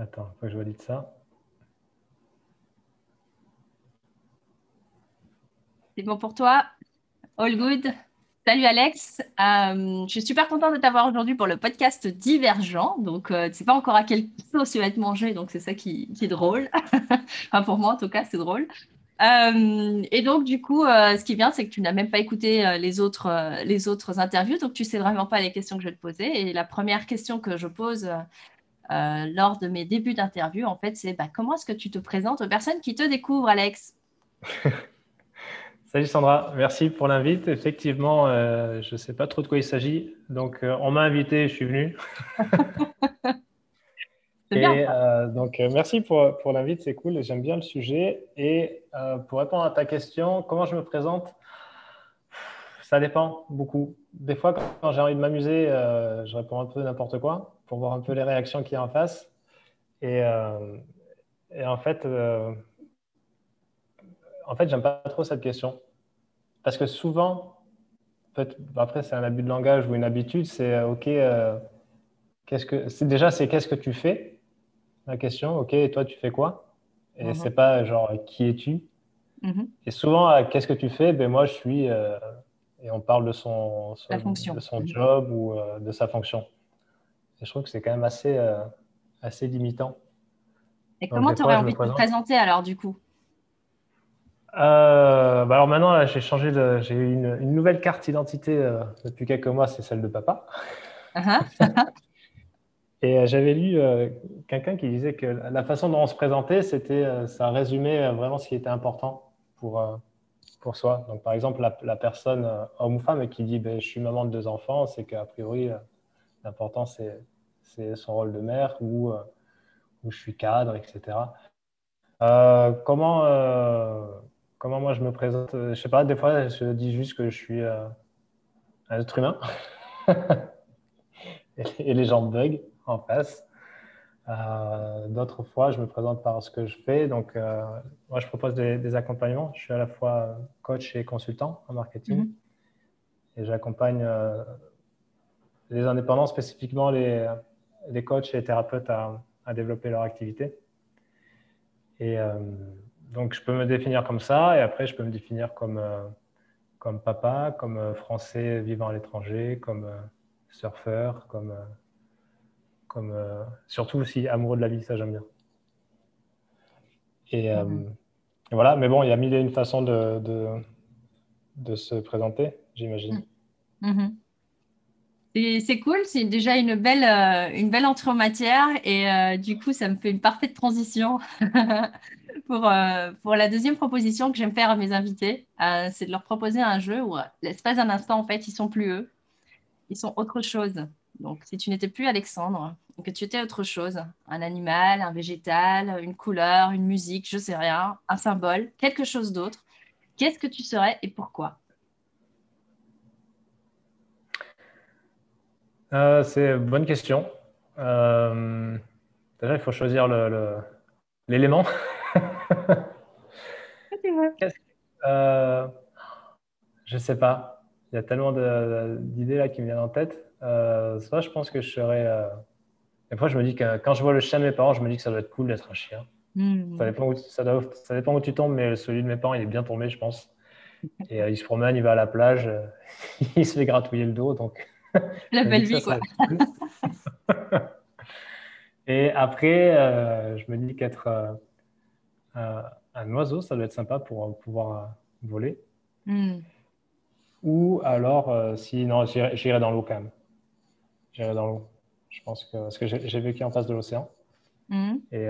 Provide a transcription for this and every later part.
Attends, faut que je valide ça. C'est bon pour toi All good Salut Alex, euh, je suis super contente de t'avoir aujourd'hui pour le podcast Divergent. Donc, euh, tu sais pas encore à quel sauce tu vas être mangé, donc c'est ça qui, est drôle. enfin, pour moi, en tout cas, c'est drôle. Euh, et donc, du coup, ce qui vient, c'est que tu n'as même pas écouté les, autres, les autres interviews, donc tu sais vraiment pas les questions que je vais te poser. Et la première question que je pose lors de mes débuts d'interview, en fait, c'est bah, comment est-ce que tu te présentes aux personnes qui te découvrent, Alex? Salut Sandra, merci pour l'invite. Effectivement, euh, je ne sais pas trop de quoi il s'agit. Donc, euh, on m'a invité, je suis venu. Et euh, donc, merci pour, pour l'invite, c'est cool. J'aime bien le sujet. Et pour répondre à ta question, comment je me présente? Ça dépend beaucoup. Des fois, quand j'ai envie de m'amuser, je réponds un peu n'importe quoi pour voir un peu les réactions qu'il y a en face. Et, et en fait, en fait, j'aime pas trop cette question. Parce que souvent, après, c'est un abus de langage ou une habitude, c'est euh, OK, euh, qu'est-ce que, déjà, c'est qu'est-ce que tu fais? La question, OK, et toi, tu fais quoi? Et mhm. c'est pas genre qui es-tu? Mhm. Et souvent, qu'est-ce que tu fais? Ben moi, je suis. Euh, et on parle de son, de son mhm. job ou de sa fonction. Et je trouve que c'est quand même assez, assez limitant. Et comment tu aurais envie de te présenter alors, du coup? Euh, bah alors maintenant, j'ai changé j'ai une, une, nouvelle carte d'identité euh, depuis quelques mois, c'est celle de papa. Uh-huh. Et euh, j'avais lu quelqu'un qui disait que la façon dont on se présentait, c'était, ça résumait vraiment ce qui était important pour, pour soi. Donc, par exemple, la, personne, homme ou femme, qui dit ben, Je suis maman de deux enfants, c'est qu'a priori, l'important, c'est, son rôle de mère ou, ou je suis cadre, etc. comment comment moi je me présente euh, Je sais pas, des fois je dis juste que je suis euh, un être humain et les gens bug en face. Euh, d'autres fois, je me présente par ce que je fais. Donc, moi, je propose des, accompagnements. Je suis à la fois coach et consultant en marketing. Mhm. Et j'accompagne les indépendants, spécifiquement les, les coachs et les thérapeutes à, à développer leur activité. Et donc, je peux me définir comme ça, et après, je peux me définir comme, euh, comme papa, comme euh, français vivant à l'étranger, comme euh, surfeur, comme, comme surtout aussi amoureux de la vie, ça j'aime bien. Et, mhm. voilà, mais bon, il y a mille et une façons de, de, de se présenter, j'imagine. Mhm. C'est cool, c'est déjà une belle, une belle entrée en matière et du coup, ça me fait une parfaite transition pour, euh, pour la deuxième proposition que j'aime faire à mes invités, euh, c'est de leur proposer un jeu où, euh, l'espace d'un instant, en fait, ils sont plus eux, ils sont autre chose. Donc, si tu n'étais plus Alexandre, que tu étais autre chose, un animal, un végétal, une couleur, une musique, je sais rien, un symbole, quelque chose d'autre, qu'est-ce que tu serais et pourquoi? C'est une bonne question. déjà, il faut choisir l'élément. Le, euh, je sais pas. Il y a tellement d'idées là qui me viennent en tête. Euh, soit je pense que je serais. Euh... Des fois, je me dis que quand je vois le chien de mes parents, je me dis que ça doit être cool d'être un chien. Hmm. Ça, dépend où, ça, dépend où tu tombes, mais celui de mes parents, il est bien tombé, je pense. Et euh, il se promène, il va à la plage, il se fait gratouiller le dos. Donc, la belle vie, quoi. Et après, euh, je me dis qu'être un oiseau, ça doit être sympa pour pouvoir voler. Hmm. Ou alors, si non, j'irai dans l'eau quand même. J'irai dans l'eau. Je pense que parce que j'ai vécu en face de l'océan hmm. et,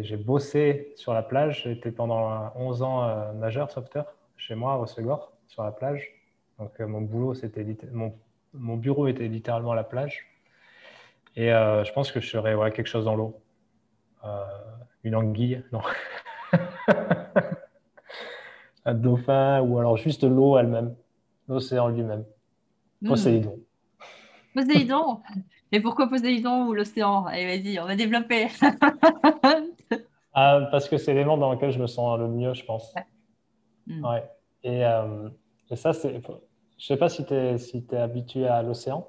j'ai bossé sur la plage. J'étais pendant 11 ans nageur sauveteur chez moi à Rossegor sur la plage. Donc mon boulot, c'était mon, mon bureau était littéralement la plage. Et je pense que je serais ouais, quelque chose dans l'eau. une anguille, non. un dauphin ou alors juste l'eau elle-même, l'océan lui-même. Hmm. Poséidon. Poséidon Mais pourquoi Poséidon ou l'océan? Allez, vas-y, on va développer. Ah, parce que c'est l'élément dans lequel je me sens le mieux, je pense. Ouais. Hmm. Et, euh, et, ça, c'est. Je sais pas si tu es, si es habitué à l'océan.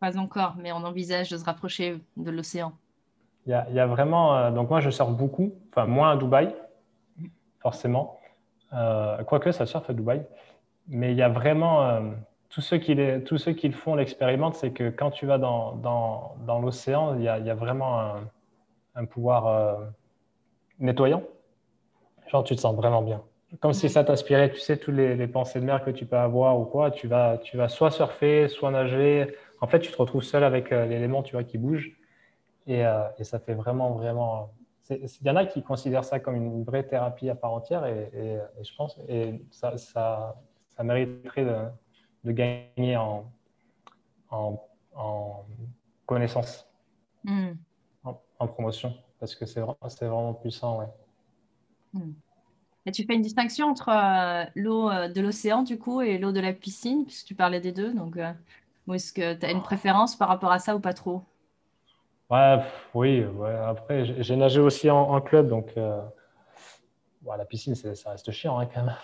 Pas encore, mais on envisage de se rapprocher de l'océan. Il y a, vraiment. donc, moi, je surfe beaucoup, enfin, moins à Dubaï, forcément. quoique, ça surfe à Dubaï. Mais il y a vraiment tous ceux qui, tous ceux qui le font l'expérimentent, c'est que quand tu vas dans, dans, dans l'océan, il, y a, vraiment un, un pouvoir euh, nettoyant. Genre, tu te sens vraiment bien. Comme si ça t'inspirait, tu sais, toutes les, pensées de mer que tu peux avoir ou quoi, tu vas, tu vas soit surfer, soit nager. En fait, tu te retrouves seul avec euh, l'élément, tu vois, qui bouge. Et, euh, et, ça fait vraiment, vraiment. Il y en a qui considèrent ça comme une vraie thérapie à part entière et, et je pense, et ça, ça, ça mériterait de, de gagner en, en, connaissance, hmm. en, promotion, parce que c'est vraiment puissant. Ouais. Hmm. Et tu fais une distinction entre euh, l'eau euh, de l'océan, du coup, et l'eau de la piscine, puisque tu parlais des deux. Donc, euh, est-ce que tu as une préférence par rapport à ça ou pas trop? Ouais, Oui, ouais. après, j'ai nagé aussi en, club, donc la piscine, ça reste chiant hein, quand même.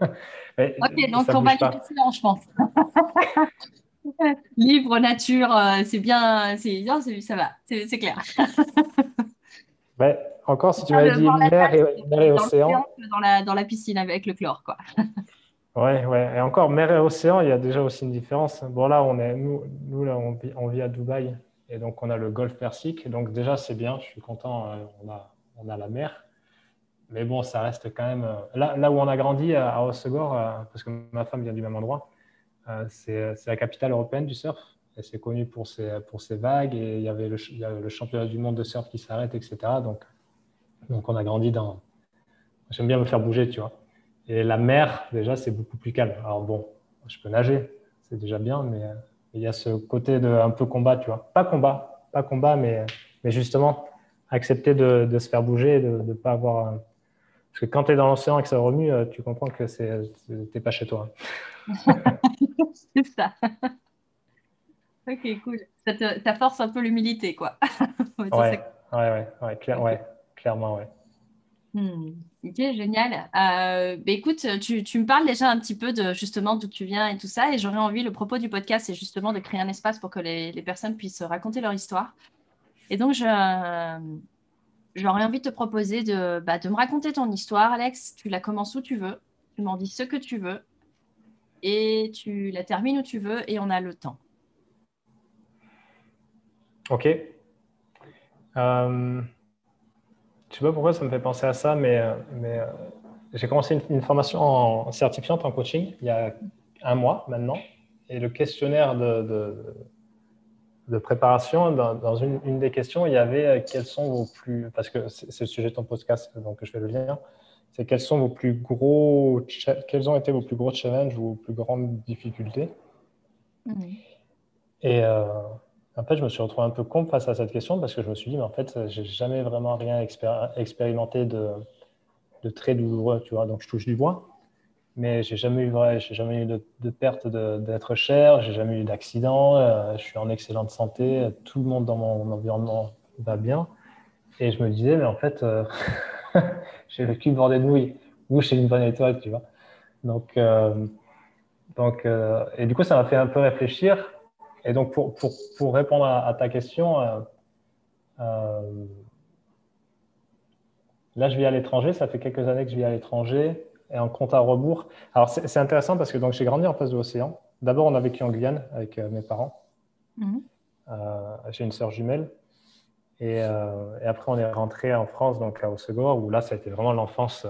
ok, donc on va aller je pense. Livre, nature, euh, c'est bien, ça va, c'est clair. encore, si tu m'avais dit mer et, océan. Dans la, dans la piscine avec le chlore, quoi. Ouais, ouais. Et encore, mer et océan, il y a déjà aussi une différence. Bon, là, on est, nous, nous là, on vit, on vit à Dubaï. Et donc, on a le golfe Persique. Donc, déjà, c'est bien. Je suis content. Euh, on a, on a la mer. Mais bon, ça reste quand même. Euh, là, là où on a grandi, à Hossegor, euh, parce que ma femme vient du même endroit, euh, c'est la capitale européenne du surf. Et c'est connu pour ses, pour ses vagues. Et il y avait le, le championnat du monde de surf qui s'arrête, etc. Donc, donc, on a grandi dans. J'aime bien me faire bouger, tu vois. Et la mer, déjà, c'est beaucoup plus calme. Alors bon, je peux nager, c'est déjà bien, mais il y a ce côté de un peu combat, tu vois. Pas combat, pas combat, mais, mais justement, accepter de, de se faire bouger, de ne pas avoir parce que quand tu es dans l'océan et que ça remue, euh, tu comprends que tu n'es pas chez toi. c'est ça. ok, cool. Ça, force un peu l'humilité, quoi. ouais, ouais, ouais, ouais, clairement, ouais. Hmm. Ok, génial. Euh, bah, écoute, tu, tu, me parles déjà un petit peu de justement d'où tu viens et tout ça, et j'aurais envie, le propos du podcast, c'est justement de créer un espace pour que les, les, personnes puissent raconter leur histoire. Et donc, je, j'aurais envie de te proposer de, bah, de me raconter ton histoire, Alex. Tu la commences où tu veux, tu m'en dis ce que tu veux, et tu la termines où tu veux, et on a le temps. Ok. Euh, je sais pas pourquoi ça me fait penser à ça, mais, euh, j'ai commencé une, formation en certifiante en coaching il y a un mois maintenant. Et le questionnaire de préparation, dans, une, des questions, il y avait euh, quels sont vos plus, parce que c'est le sujet de ton podcast, donc je fais le lien, c'est quels sont vos plus gros, quels ont été vos plus gros challenges ou vos plus grandes difficultés. Et euh, en fait, je me suis retrouvé un peu con face à cette question parce que je me suis dit, mais en fait, j'ai jamais vraiment rien expérimenté de, de très douloureux, tu vois, donc je touche du bois mais j'ai jamais eu vrai, j'ai jamais eu de, perte d'être cher, j'ai jamais eu d'accident, euh, je suis en excellente santé, tout le monde dans mon environnement va bien. Et je me disais, mais en fait, euh, j'ai vécu bordé de nouilles, ou chez une bonne étoile, tu vois. Donc, euh, donc et du coup, ça m'a fait un peu réfléchir. Et donc, pour, pour, pour répondre à, ta question, là, je vis à l'étranger, ça fait quelques années que je vis à l'étranger et en compte à rebours. Alors, c'est intéressant parce que j'ai grandi en face de l'océan. D'abord, on a vécu en Guyane avec euh, mes parents. Mhm. Euh, j'ai une sœur jumelle. Euh, et, après, on est rentré en France, donc à Osegor, où là, ça a été vraiment l'enfance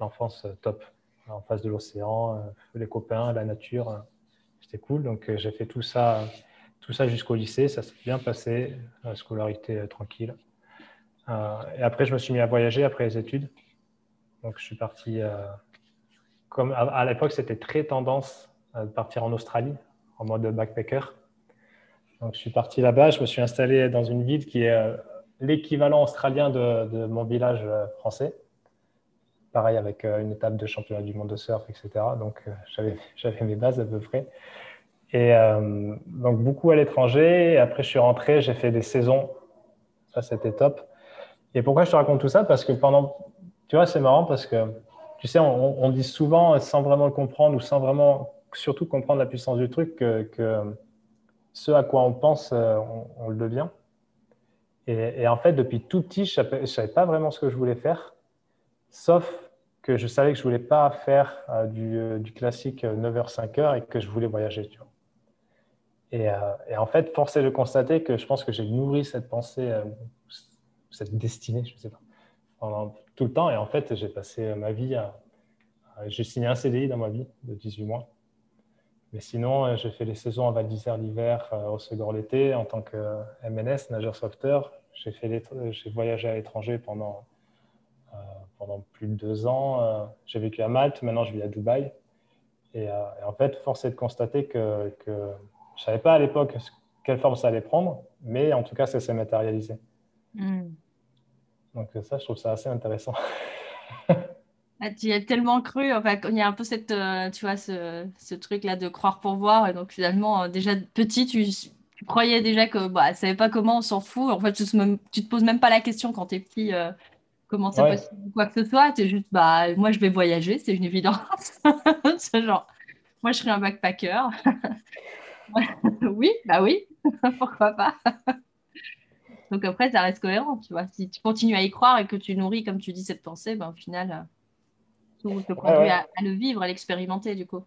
l'enfance top. En face de l'océan, les copains, la nature. C'était cool. Donc, j'ai fait tout ça, tout ça jusqu'au lycée. Ça s'est bien passé. La scolarité tranquille. et après, je me suis mis à voyager après les études. Donc, je suis parti. Euh, comme à, l'époque, c'était très tendance de partir en Australie en mode backpacker. Donc, je suis parti là-bas. Je me suis installé dans une ville qui est euh, l'équivalent australien de, mon village euh, français. Pareil, avec une étape de championnat du monde de surf, etc. Donc, j'avais mes bases à peu près. Et donc, beaucoup à l'étranger. Après, je suis rentré, j'ai fait des saisons. Ça, c'était top. Et pourquoi je te raconte tout ça? Parce que pendant tu vois, c'est marrant parce que, tu sais, on, dit souvent, sans vraiment le comprendre ou sans vraiment, surtout comprendre la puissance du truc, que, ce à quoi on pense, euh, on, le devient. Et, en fait, depuis tout petit, je ne savais, pas vraiment ce que je voulais faire, sauf que je savais que je ne voulais pas faire euh, du, du, classique 9h-5h et que je voulais voyager. Tu vois. Et, et, en fait, force est de constater que je pense que j'ai nourri cette pensée, cette destinée, je ne sais pas, pendant tout le temps. Et en fait, j'ai passé ma vie j'ai signé un CDI dans ma vie de 18 mois. Mais sinon, euh, j'ai fait les saisons à Val d'Isère l'hiver, euh, au Segor l'été, en tant que euh, MNS, nageur sauveteur. J'ai voyagé à l'étranger pendant, pendant plus de deux ans. J'ai vécu à Malte, maintenant je vis à Dubaï. Et, en fait, force est de constater que, que je ne savais pas à l'époque quelle forme ça allait prendre, mais en tout cas, ça s'est matérialisé. Hmm. Donc ça, je trouve ça assez intéressant. Ah, tu y as tellement cru. Enfin, il y a un peu cette, euh, tu vois, ce, ce truc-là de croire pour voir. Et donc, finalement, euh, déjà petit, tu, tu, croyais déjà que bah, ne savait pas comment, on s'en fout. En fait, tu, ne te poses même pas la question quand tu es petit, euh, comment c'est possible quoi que ce soit. Tu es juste, bah, moi, je vais voyager, c'est une évidence. c'est genre, moi, je serai un backpacker. oui, bah oui, pourquoi pas? Donc après, ça reste cohérent, tu vois. Si tu continues à y croire et que tu nourris, comme tu dis, cette pensée, ben, au final, te conduit À, le vivre, à l'expérimenter du coup.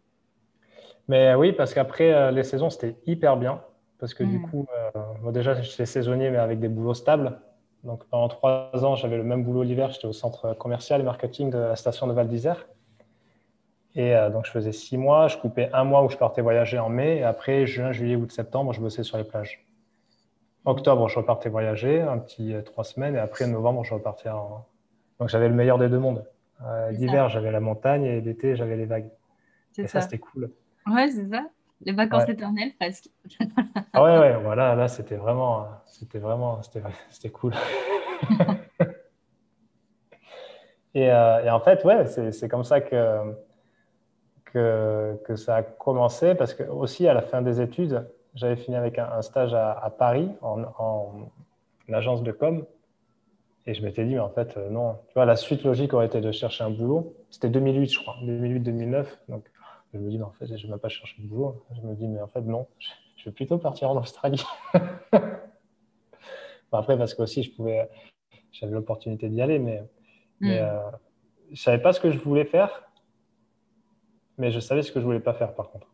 Mais oui, parce qu'après euh, les saisons, c'était hyper bien. Parce que du hmm. coup, euh, moi déjà, j'étais saisonnier, mais avec des boulots stables. Donc pendant trois ans, j'avais le même boulot l'hiver. J'étais au centre commercial et marketing de la station de Val d'Isère. Et euh, donc, je faisais six mois. Je coupais un mois où je partais voyager en mai. Et après, juin, juillet, août, septembre, je bossais sur les plages. Octobre, je repartais voyager, un petit trois semaines. Et après, novembre, je repartais en. Donc, j'avais le meilleur des deux mondes. Euh, l'hiver, j'avais la montagne et l'été, j'avais les vagues. Et ça, c'était cool. Ouais, c'est ça. Les vacances éternelles, presque. ah ouais, ouais, voilà, là, c'était vraiment, c'était vraiment, c'était cool. et, euh, et, en fait, ouais, c'est comme ça que, que, que, ça a commencé, parce que aussi, à la fin des études, j'avais fini avec un, stage à, à Paris en, en, agence de com. Et je m'étais dit, mais en fait, euh, non. Tu vois, la suite logique aurait été de chercher un boulot. C'était 2008, je crois, 2008-2009. Donc, je me dis, mais en fait, je ne vais pas chercher de boulot. Je me dis, mais en fait, non. Je vais plutôt partir en Australie. après, parce que aussi, je pouvais, j'avais l'opportunité d'y aller, mais, hmm. euh, je ne savais pas ce que je voulais faire, mais je savais ce que je ne voulais pas faire, par contre.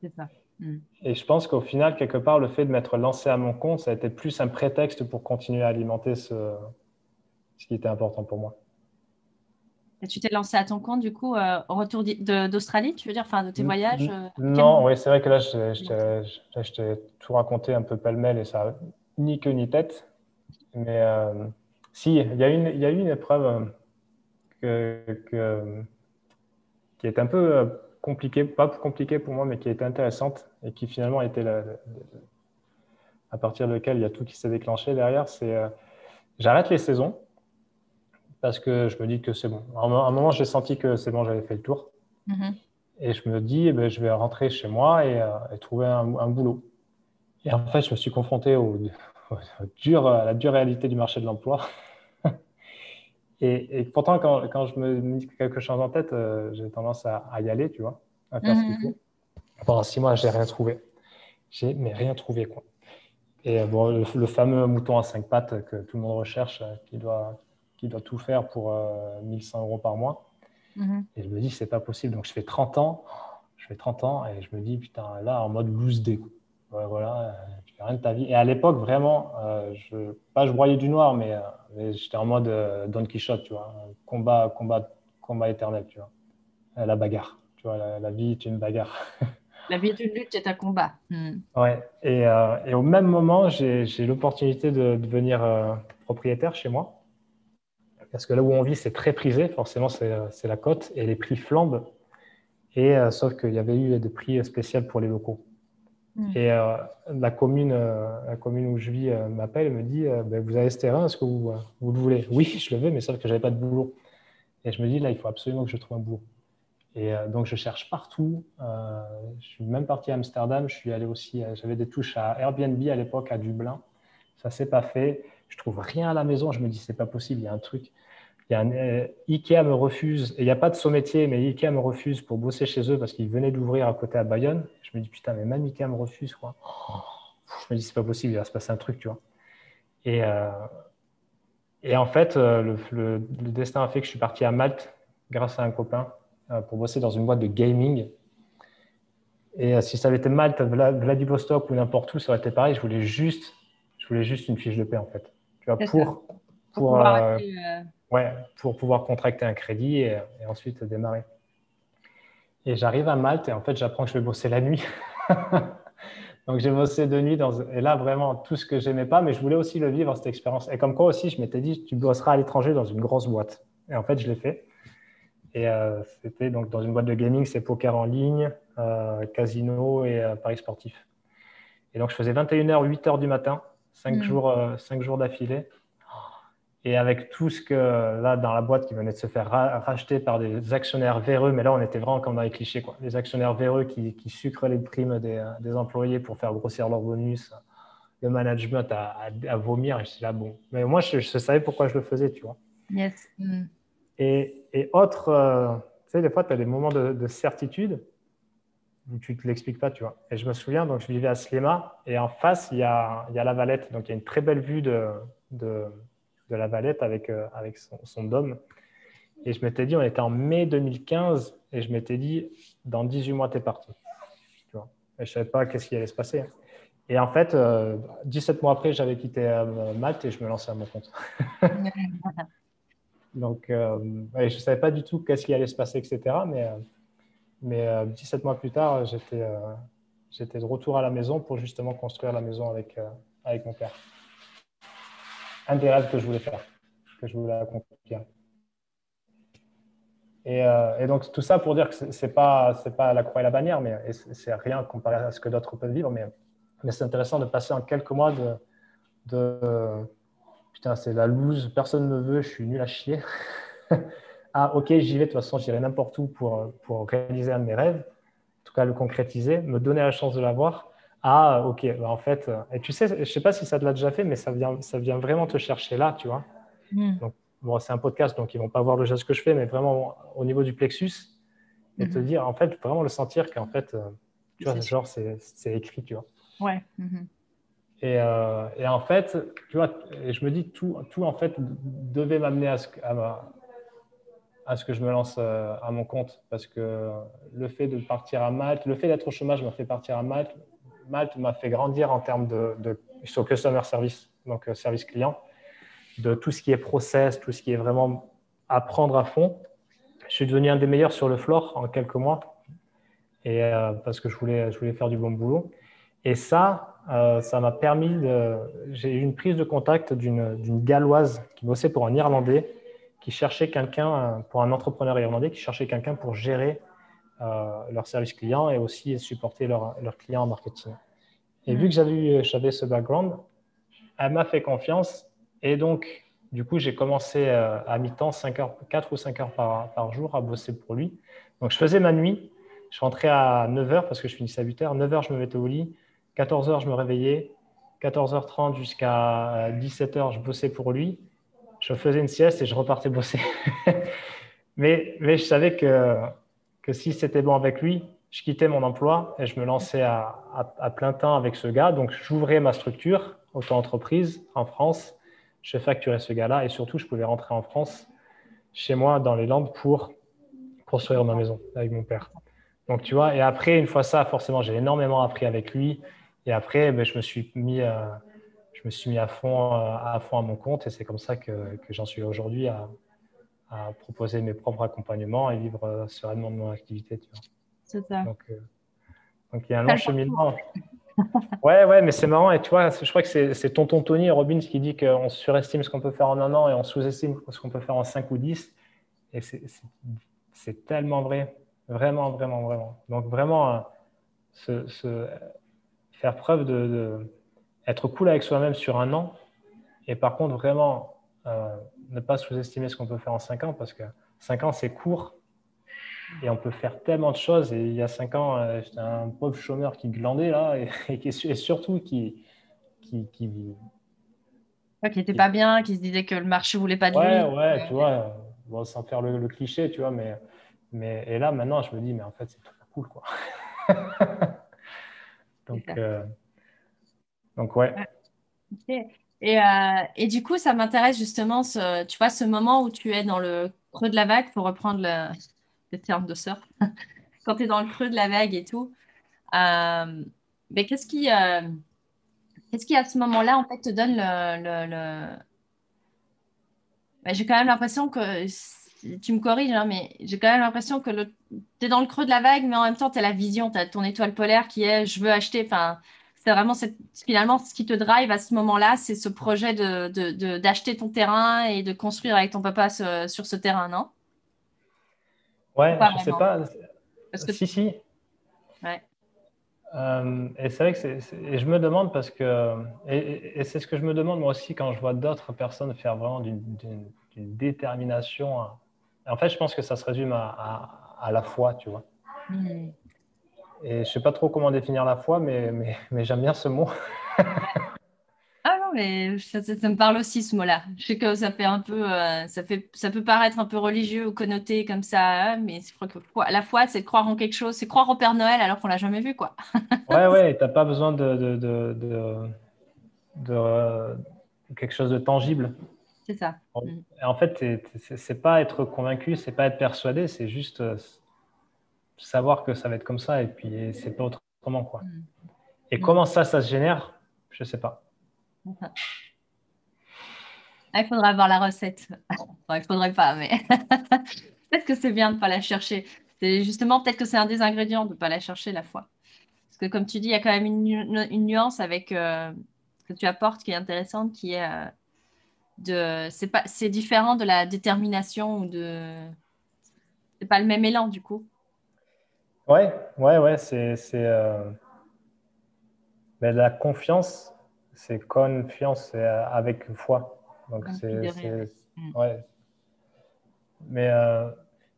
C'est ça. Hmm. Et je pense qu'au final, quelque part, le fait de m'être lancé à mon compte, ça a été plus un prétexte pour continuer à alimenter ce, ce qui était important pour moi. Et tu t'es lancé à ton compte, du coup, euh, au retour d'Australie, tu veux dire, enfin, de tes voyages euh, Non, oui, c'est vrai que là, je, t'ai tout raconté un peu pêle-mêle et ça ni queue ni tête. Mais euh, si, il y, a eu une épreuve que, qui est un peu compliquée, pas compliquée pour moi, mais qui a été intéressante et qui finalement été la, à partir de laquelle il y a tout qui s'est déclenché derrière. C'est j'arrête les saisons parce que je me dis que c'est bon. À un moment, j'ai senti que c'est bon, j'avais fait le tour. Mm-hmm. Et je me dis, eh ben, je vais rentrer chez moi et, euh, trouver un, boulot. Et en fait, je me suis confronté au, dur, à la dure réalité du marché de l'emploi. Et, pourtant, quand, quand, je me mets quelque chose en tête, euh, j'ai tendance à, y aller, tu vois, à faire ce qu'il mm-hmm. faut. Pendant six mois, je n'ai rien trouvé. J'ai mais rien trouvé, quoi. Et euh, bon, le, le, fameux mouton à cinq pattes que tout le monde recherche, qui doit qui doit tout faire pour 1100 euh, euros par mois. Mhm. Et je me dis, c'est pas possible. Donc, je fais 30 ans. Je fais 30 ans et je me dis, putain, là, en mode loose day. Ouais, voilà, euh, rien de ta vie. Et à l'époque, vraiment, euh, je, pas je broyais du noir, mais, j'étais en mode Don Quichotte, tu vois. Combat, combat, combat éternel, tu vois. La bagarre, tu vois. La, vie est une bagarre. La vie est une lutte, c'est un combat. Hmm. Ouais. Et, et, au même moment, j'ai l'opportunité de devenir propriétaire chez moi parce que là où on vit, c'est très prisé, forcément, c'est la côte, et les prix flambent. Et, euh, sauf qu'il y avait eu des prix spéciaux pour les locaux. Hmm. Et euh, la, commune, euh, la commune où je vis m'appelle et me dit ben, Vous avez ce terrain, est-ce que vous, le voulez? Oui, je le veux, mais sauf que je n'avais pas de boulot. Et je me dis Là, il faut absolument que je trouve un boulot. Et donc, je cherche partout. je suis même parti à Amsterdam. Je suis allé aussi, j'avais des touches à Airbnb à l'époque, à Dublin. Ça ne s'est pas fait. Je trouve rien à la maison. Je me dis C'est pas possible, il y a un truc. Euh, Ikea me refuse, il n'y a pas de saut métier, mais Ikea me refuse pour bosser chez eux parce qu'ils venaient d'ouvrir à côté à Bayonne. Je me dis, putain, mais même Ikea me refuse, quoi. je me dis, c'est pas possible, il va se passer un truc, tu vois. Et, et en fait, le, le, destin a fait que je suis parti à Malte grâce à un copain pour bosser dans une boîte de gaming. Et si ça avait été Malte, Vladivostok ou n'importe où, ça aurait été pareil. Je voulais juste, je voulais juste une fiche de paix en fait. Tu vois, pour, pour, ouais, pour pouvoir contracter un crédit et, et ensuite démarrer. Et j'arrive à Malte et en fait, j'apprends que je vais bosser la nuit. Donc, j'ai bossé de nuit. Dans... Et là, vraiment, tout ce que j'aimais pas, mais je voulais aussi le vivre, cette expérience. Et comme quoi aussi, je m'étais dit, tu bosseras à l'étranger dans une grosse boîte. Et en fait, je l'ai fait. Et euh, c'était donc dans une boîte de gaming, c'est poker en ligne, euh, casino et euh, paris sportif. Et donc, je faisais 21h, 8h du matin, 5 mmh. jours, 5 jours d'affilée. Et avec tout ce que, là, dans la boîte qui venait de se faire racheter par des actionnaires véreux, mais là, on était vraiment comme dans les clichés, quoi. Les actionnaires véreux qui, qui sucrent les primes des, des, employés pour faire grossir leurs bonus, le management à, à, vomir. Et je suis là, bon. Mais moi, je, savais pourquoi je le faisais, tu vois. Yes. Mm. Et, et, autre, euh, tu sais, des fois, tu as des moments de, de certitude où tu ne te l'expliques pas, tu vois. Et je me souviens, donc, je vivais à Slema, et en face, il y a, y a la Valette. Donc, il y a une très belle vue de, de de la Valette avec, euh, avec son, son, dôme. Et je m'étais dit, on était en mai 2015, et je m'étais dit, dans 18 mois, tu es parti. Tu vois et je ne savais pas qu'est-ce qui allait se passer. Et en fait, 17 euh, mois après, j'avais quitté euh, Malte et je me lançais à mon compte. Donc, je ne savais pas du tout qu'est-ce qui allait se passer, etc. Mais, mais 17 mois plus tard, j'étais j'étais de retour à la maison pour justement construire la maison avec, avec mon père un des rêves que je voulais faire, que je voulais accomplir. Et, euh, donc, tout ça pour dire que ce n'est pas, pas la croix et la bannière, mais c'est rien comparé à ce que d'autres peuvent vivre. Mais, c'est intéressant de passer en quelques mois de, de putain, c'est la loose, personne ne me veut, je suis nul à chier. ah, ok, j'y vais, de toute façon, j'irai n'importe où pour, pour réaliser un de mes rêves, en tout cas le concrétiser, me donner la chance de l'avoir. Ah, ok, bah, en fait, euh, et tu sais, je ne sais pas si ça te l'a déjà fait, mais ça vient, ça vient vraiment te chercher là, tu vois. Hmm. Donc, bon, c'est un podcast, donc ils ne vont pas voir le geste que je fais, mais vraiment au niveau du plexus, et te hmm. dire, en fait, vraiment le sentir qu'en fait, euh, tu vois, genre, c'est écrit, tu vois. Ouais. Hmm. Et, euh, et, en fait, tu vois, et je me dis, tout, tout en fait, devait m'amener à, ce, à, à ce que je me lance à mon compte, parce que le fait de partir à Malte, le fait d'être au chômage m'a fait partir à Malte, Malte m'a fait grandir en termes de, sur customer service, donc euh, service client, de tout ce qui est process, tout ce qui est vraiment apprendre à fond. Je suis devenu un des meilleurs sur le floor en quelques mois, et euh, parce que je voulais, faire du bon boulot. Et ça, euh, ça m'a permis de. J'ai eu une prise de contact d'une galloise qui bossait pour un Irlandais, qui cherchait quelqu'un, pour un entrepreneur irlandais, qui cherchait quelqu'un pour gérer leur service client et aussi supporter leurs leur clients en marketing. Et vu que j'avais ce background, elle m'a fait confiance et donc, du coup, j'ai commencé euh, à mi-temps, 4 ou 5 heures par, par, jour à bosser pour lui. Donc, je faisais ma nuit. Je rentrais à 9 heures parce que je finissais à 8 heures. 9 heures, je me mettais au lit. 14 heures, je me réveillais. 14h30 jusqu'à 17h, je bossais pour lui. Je faisais une sieste et je repartais bosser. mais, mais je savais que que si c'était bon avec lui, je quittais mon emploi et je me lançais à, plein temps avec ce gars. Donc, j'ouvrais ma structure, auto-entreprise en France. Je facturais ce gars-là et surtout, je pouvais rentrer en France, chez moi, dans les Landes, pour construire ma maison avec mon père. Donc, tu vois, et après, une fois ça, forcément, j'ai énormément appris avec lui. Et après, ben, je me suis mis, euh, je me suis mis à fond, euh, à fond à mon compte et c'est comme ça que, que j'en suis aujourd'hui à, à proposer mes propres accompagnements et vivre euh, sereinement de mon activité. C'est ça. Donc, euh, donc, il y a un long cheminement. ouais, ouais, mais c'est marrant. Et tu vois, je crois que c'est tonton Tony Robbins qui dit qu'on surestime ce qu'on peut faire en un an et on sous-estime ce qu'on peut faire en 5 ou 10. Et c'est tellement vrai. Vraiment, vraiment, vraiment. Donc, vraiment, euh, se, faire preuve de, de, être cool avec soi-même sur un an. Et par contre, vraiment euh, ne pas sous-estimer ce qu'on peut faire en 5 ans parce que 5 ans, c'est court et on peut faire tellement de choses. Et il y a 5 ans, euh, j'étais un pauvre chômeur qui glandait là et, et, surtout qui. qui, qui qui n'était pas bien, qui se disait que le marché voulait pas de ouais, lui. Ouais, tu vois, bon, sans faire le, cliché, tu vois, mais, mais et là maintenant je me dis, mais en fait c'est trop cool quoi. donc, euh, donc ouais. Et, euh, et, du coup, ça m'intéresse justement, ce, tu vois, ce moment où tu es dans le creux de la vague, pour reprendre le, terme de surf, quand tu es dans le creux de la vague et tout. Euh, mais qu'est-ce qui, euh, qu'est-ce qui, à ce moment-là, en fait, te donne le... le, j'ai quand même l'impression que, tu me corriges, hein, mais j'ai quand même l'impression que tu es dans le creux de la vague, mais en même temps, tu as la vision, tu as ton étoile polaire qui est je veux acheter. Enfin, c'est vraiment cette, finalement ce qui te drive à ce moment-là, c'est ce projet d'acheter de, de, ton terrain et de construire avec ton papa sur ce terrain, non? Ouais, je ne sais pas. Parce que... Si, si. Ouais. Euh, et c'est vrai que c'est, et je me demande parce que, et, c'est ce que je me demande moi aussi quand je vois d'autres personnes faire vraiment d'une, détermination. En fait, je pense que ça se résume à, à, la foi, tu vois. Hmm. Et je ne sais pas trop comment définir la foi, mais, mais, mais j'aime bien ce mot. ah non, mais ça, me parle aussi ce mot-là. Je sais que ça fait un peu, euh, ça, fait, ça peut paraître un peu religieux ou connoté comme ça, mais je crois que la foi, c'est croire en quelque chose, c'est croire au Père Noël alors qu'on l'a jamais vu, quoi. ouais, ouais, t'as pas besoin de, de, de, de, de quelque chose de tangible. C'est ça. En, mm. en fait, c'est pas être convaincu, c'est pas être persuadé, c'est juste euh, savoir que ça va être comme ça et puis c'est pas autrement quoi. Mm. Et comment ça, ça se génère? Je sais pas. Ah, il faudra voir la recette. Enfin, il faudrait pas, mais peut-être que c'est bien de ne pas la chercher. C'est justement peut-être que c'est un des ingrédients de ne pas la chercher la fois. Parce que comme tu dis, il y a quand même une, nuance avec euh, ce que tu apportes qui est intéressante, qui est euh, de c'est pas c'est différent de la détermination ou de c'est pas le même élan du coup. Ouais, ouais, ouais, c'est euh... Ben, la confiance, c'est confiance, c'est euh, avec foi. Donc c'est mm. ouais. Mais euh...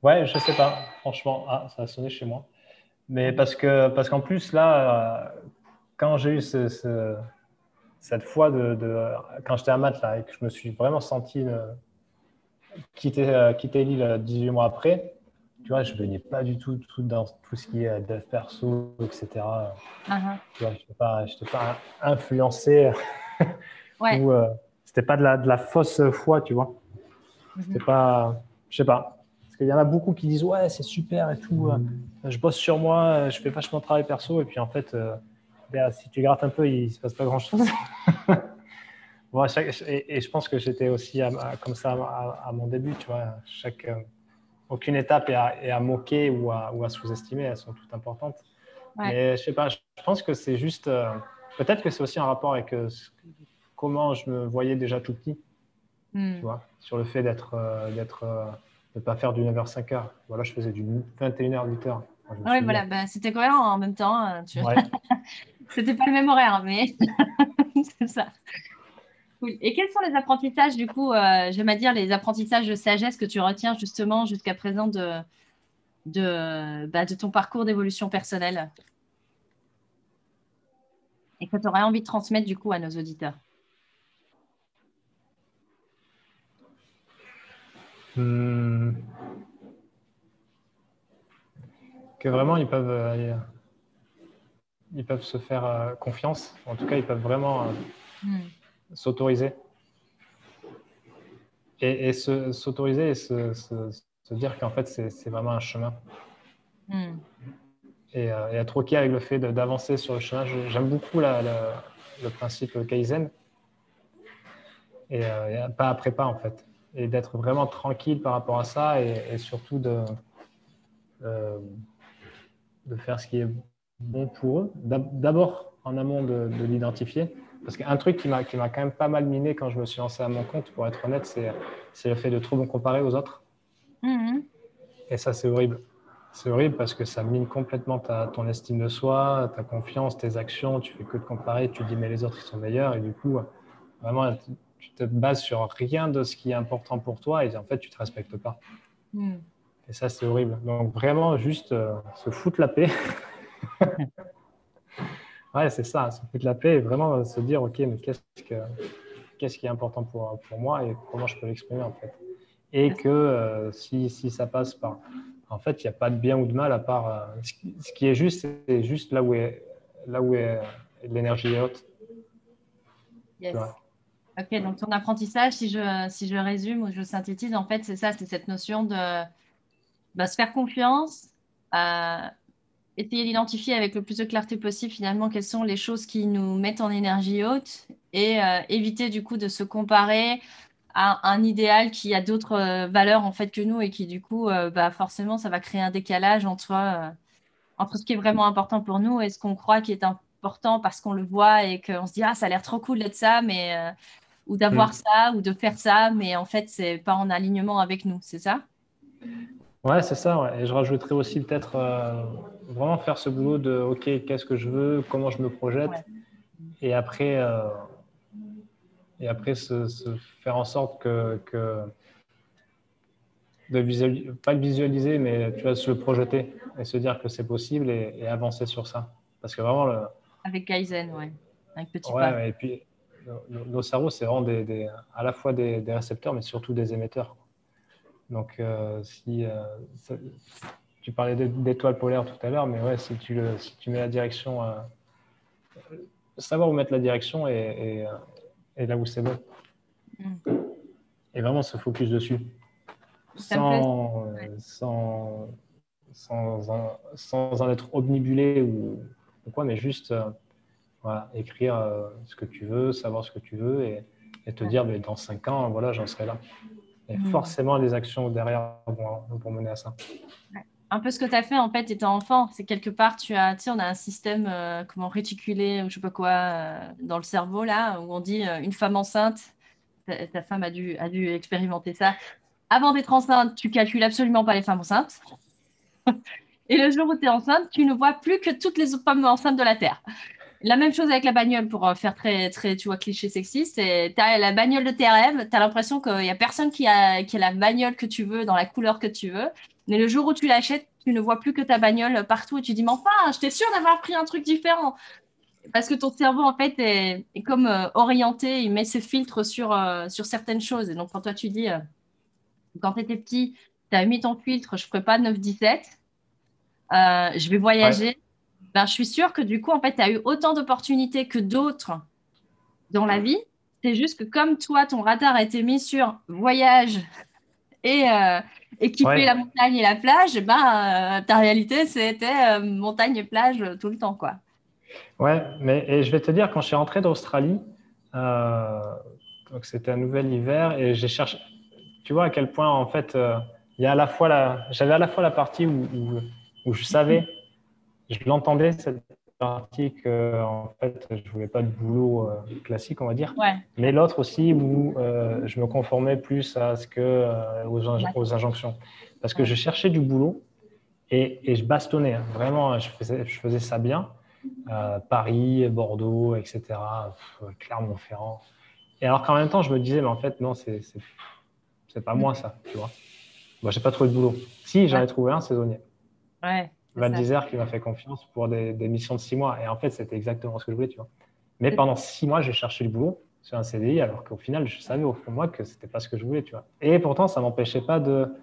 ouais, je sais pas, franchement, ah, ça a sonné chez moi. Mais parce que parce qu'en plus là, euh, quand j'ai eu ce, ce, cette foi de, de quand j'étais à Math là et que je me suis vraiment senti euh, quitter quitter l'île 18 mois après tu vois, je ne baignais pas du tout, tout, dans tout ce qui est dev perso, etc. Uh-huh. Tu vois, je n'étais pas, pas, influencé. ouais. ou euh, c'était pas de la, de la, fausse foi, tu vois. Mm-hmm. C'était pas, je sais pas. Parce qu'il y en a beaucoup qui disent ouais, c'est super et tout. Euh, je bosse sur moi, je fais vachement de travail perso et puis en fait, euh, ben, si tu grattes un peu, il se passe pas grand chose. bon, et, je pense que j'étais aussi comme ça à, à, mon début, tu vois. Chaque aucune étape est à, moquer ou à, sous-estimer, elles sont toutes importantes. Mais je sais pas, je pense que c'est juste, euh, peut-être que c'est aussi un rapport avec euh, comment je me voyais déjà tout petit, hmm. tu vois, sur le fait d'être, euh, d'être, de ne pas faire du 9h 5h. Voilà, je faisais du 21h 8h. Oui, voilà, bah, c'était cohérent en même temps. Hein, tu... Ouais. c'était pas le même horaire, mais c'est ça. Et quels sont les apprentissages, du coup, euh, j'aime dire les apprentissages de sagesse que tu retiens justement jusqu'à présent de, de, bah, de ton parcours d'évolution personnelle? Et que tu aurais envie de transmettre du coup à nos auditeurs? Hmm. Que vraiment, ils peuvent, euh, ils peuvent se faire euh, confiance. En tout cas, ils peuvent vraiment. Hmm s'autoriser. Et, s'autoriser et se, se, dire qu'en fait, c'est vraiment un chemin. Hmm. Et, euh, et, être OK avec le fait d'avancer sur le chemin. J'aime beaucoup la, le principe Kaizen. Euh, et, pas après pas, en fait. Et d'être vraiment tranquille par rapport à ça et, surtout de, euh, de faire ce qui est bon pour eux. D'abord, en amont de l'identifier parce qu'un truc qui m'a quand même pas mal miné quand je me suis lancé à mon compte, pour être honnête, c'est le fait de trop me comparer aux autres. Mm-hmm. Et ça, c'est horrible. C'est horrible parce que ça mine complètement ta, ton estime de soi, ta confiance, tes actions. Tu fais que de comparer, tu dis mais les autres ils sont meilleurs et du coup, vraiment, tu te bases sur rien de ce qui est important pour toi et en fait, tu te respectes pas. Mm. Et ça, c'est horrible. Donc vraiment, juste euh, se foutre la paix. Ouais, c'est ça, se foutre la paix et vraiment se dire, OK, mais qu'est-ce, que, qu'est-ce qui est important pour, pour moi et comment je peux l'exprimer en fait. Et que euh, si, si, ça passe par. En fait, il n'y a pas de bien ou de mal à part. Euh, ce, qui, est juste, c'est juste là où, est, là où est, l'énergie est haute. Yes. Ok, donc ton apprentissage, si je, si je résume ou je synthétise, en fait, c'est ça, c'est cette notion de bah, se faire confiance, euh, essayer d'identifier avec le plus de clarté possible finalement quelles sont les choses qui nous mettent en énergie haute et euh, éviter du coup de se comparer à un idéal qui a d'autres euh, valeurs en fait que nous et qui du coup, bah, forcément, ça va créer un décalage entre, entre ce qui est vraiment important pour nous et ce qu'on croit qui est important parce qu'on le voit et qu'on se dit ah ça a l'air trop cool d'être ça, mais ou d'avoir mm. ça ou de faire ça, mais en fait, c'est pas en alignement avec nous, c'est ça? Ouais, c'est ça. Et je rajouterais aussi peut-être euh, vraiment faire ce boulot de OK, qu'est-ce que je veux, comment je me projette, et après, euh, et après se, faire en sorte que, que de visualiser, pas de visualiser, mais tu vas se le projeter et se dire que c'est possible et, avancer sur ça. Parce que vraiment le... avec Kaizen, ouais, avec petit ouais, et puis nos, cerveaux, c'est vraiment des, à la fois des, récepteurs, mais surtout des émetteurs. Donc, euh, si euh, tu parlais d'étoiles polaires tout à l'heure, mais ouais, si tu, le, si tu mets la direction, euh, savoir où mettre la direction et, et, là où c'est bon. Mm. Et vraiment se focus dessus. Sans, sans, sans, en, sans, en, être omnibulé ou, ou quoi, mais juste voilà, écrire euh, ce que tu veux, savoir ce que tu veux et, te dire, mais dans cinq ans, voilà, j'en serai là. Et mmh. forcément, les actions derrière vont, mener à ça. Un peu ce que tu as fait en fait étant enfant, c'est quelque part, tu as, tu sais, on a un système euh, comment réticulé ou je sais pas quoi euh, dans le cerveau là, où on dit une femme enceinte, ta, femme a dû, a dû expérimenter ça. Avant d'être enceinte, tu calcules absolument pas les femmes enceintes. Et le jour où tu es enceinte, tu ne vois plus que toutes les femmes enceintes de la Terre. La même chose avec la bagnole pour euh, faire très, très tu vois, cliché sexiste. Tu as la bagnole de tes rêves, tu as l'impression qu'il n'y a personne qui a, qui a la bagnole que tu veux, dans la couleur que tu veux. Mais le jour où tu l'achètes, tu ne vois plus que ta bagnole partout et tu dis, mais enfin, j'étais sûre d'avoir pris un truc différent. Parce que ton cerveau, en fait, est, est comme euh, orienté, il met ses filtres sur, euh, sur certaines choses. Et donc, quand toi, tu dis, quand tu étais petit, tu as mis ton filtre, je ne ferai pas 9-17, je vais voyager. Ben, je suis sûre que du coup, en fait, tu as eu autant d'opportunités que d'autres dans la vie. C'est juste que comme toi, ton radar a été mis sur voyage et euh, équiper la montagne et la plage, ben, euh, ta réalité, c'était euh, montagne et plage tout le temps. quoi. Ouais, mais et je vais te dire, quand je suis rentré d'Australie, donc c'était un nouvel hiver et j'ai cherché, tu vois à quel point en fait, il y a à la fois la, j'avais à la fois la partie où, où, où je savais je l'entendais cette partie que en fait je voulais pas de boulot euh, classique on va dire. Mais l'autre aussi où euh, je me conformais plus à ce que euh, aux, injonctions. Parce que je cherchais du boulot et, et je bastonnais hein. vraiment je faisais, je faisais ça bien. Paris Bordeaux etc Clermont-Ferrand. Et alors qu'en même temps je me disais mais en fait non c'est c'est pas moi ça tu vois. Moi j'ai pas trouvé de boulot. Si j'en ai trouvé un saisonnier. Ouais Val d'Isère qui m'a fait confiance pour des, missions de six mois. Et en fait, c'était exactement ce que je voulais, tu vois. Mais pendant six mois, j'ai cherché du boulot sur un CDI, alors qu'au final, je savais au fond de moi que c'était pas ce que je voulais, tu vois. Et pourtant, ça m'empêchait pas de,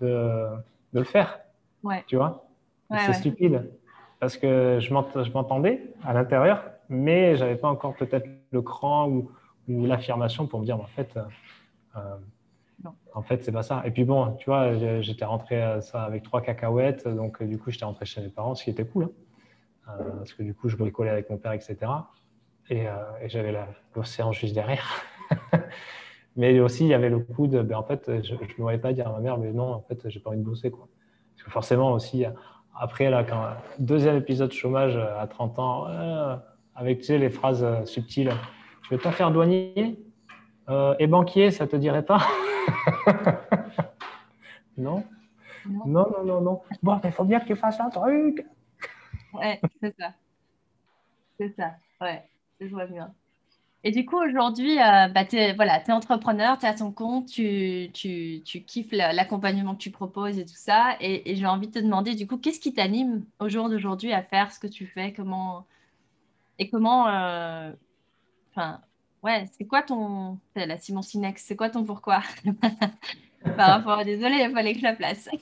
de, le faire, ouais. tu vois. c'est stupide parce que je m'entendais à l'intérieur, mais j'avais pas encore peut-être le cran ou, ou l'affirmation pour me dire, en fait, euh, en fait, c'est pas ça. Et puis bon, tu vois, j'étais rentré à ça avec trois cacahuètes, donc du coup, j'étais rentré chez mes parents, ce qui était cool. Hein. Euh, parce que du coup, je bricolais avec mon père, etc. Et, euh, j'avais l'océan juste derrière. mais aussi, il y avait le coup de, ben, en fait, je ne voyais pas dire à ma mère, mais non, en fait, j'ai pas envie de bosser. Quoi. Parce que forcément aussi, après, là, quand, deuxième épisode chômage à 30 ans, euh, avec tu sais, les phrases subtiles, je vais t'en faire douanier et banquier, ça te dirait pas? non? non Non, non, non. Bon, il faut bien que tu fasses un truc. Ouais, c'est ça. C'est ça, ouais, je vois bien. Et du coup, aujourd'hui, euh, bah, tu es, voilà, entrepreneur, tu es à ton compte, tu, tu, tu kiffes l'accompagnement que tu proposes et tout ça. Et, j'ai envie de te demander, du coup, qu'est-ce qui t'anime au jour d'aujourd'hui à faire ce que tu fais? Comment... Et comment... Euh, Ouais, c'est quoi ton. La Simon Sinex, c'est quoi ton pourquoi? Par rapport à. Désolée, il fallait que je la place.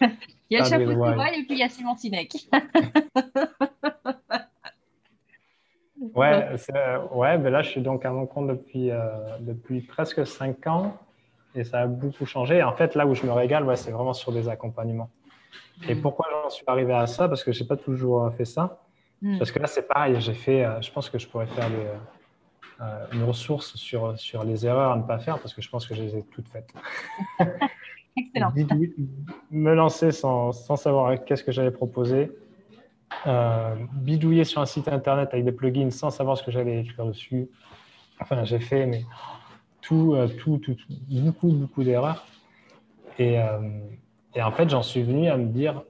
il y a le chapeau de et puis il y a Simon Sinek. Ouais, ouais ben là, je suis donc à mon compte depuis, depuis presque cinq ans et ça a beaucoup changé. En fait, là où je me régale, ouais, c'est vraiment sur des accompagnements. Et mm. pourquoi j'en suis arrivé à ça? Parce que je n'ai pas toujours fait ça. Mm. Parce que là, c'est pareil. J'ai fait, je pense que je pourrais faire des, euh, une ressource sur, sur les erreurs à ne pas faire parce que je pense que je les ai toutes faites. Excellent. me lancer sans, sans savoir qu'est-ce que j'allais proposer. Euh, bidouiller sur un site internet avec des plugins sans savoir ce que j'allais écrire dessus. Enfin, j'ai fait mais tout, euh, tout, tout, beaucoup, beaucoup d'erreurs. Et, et, en fait, j'en suis venu à me dire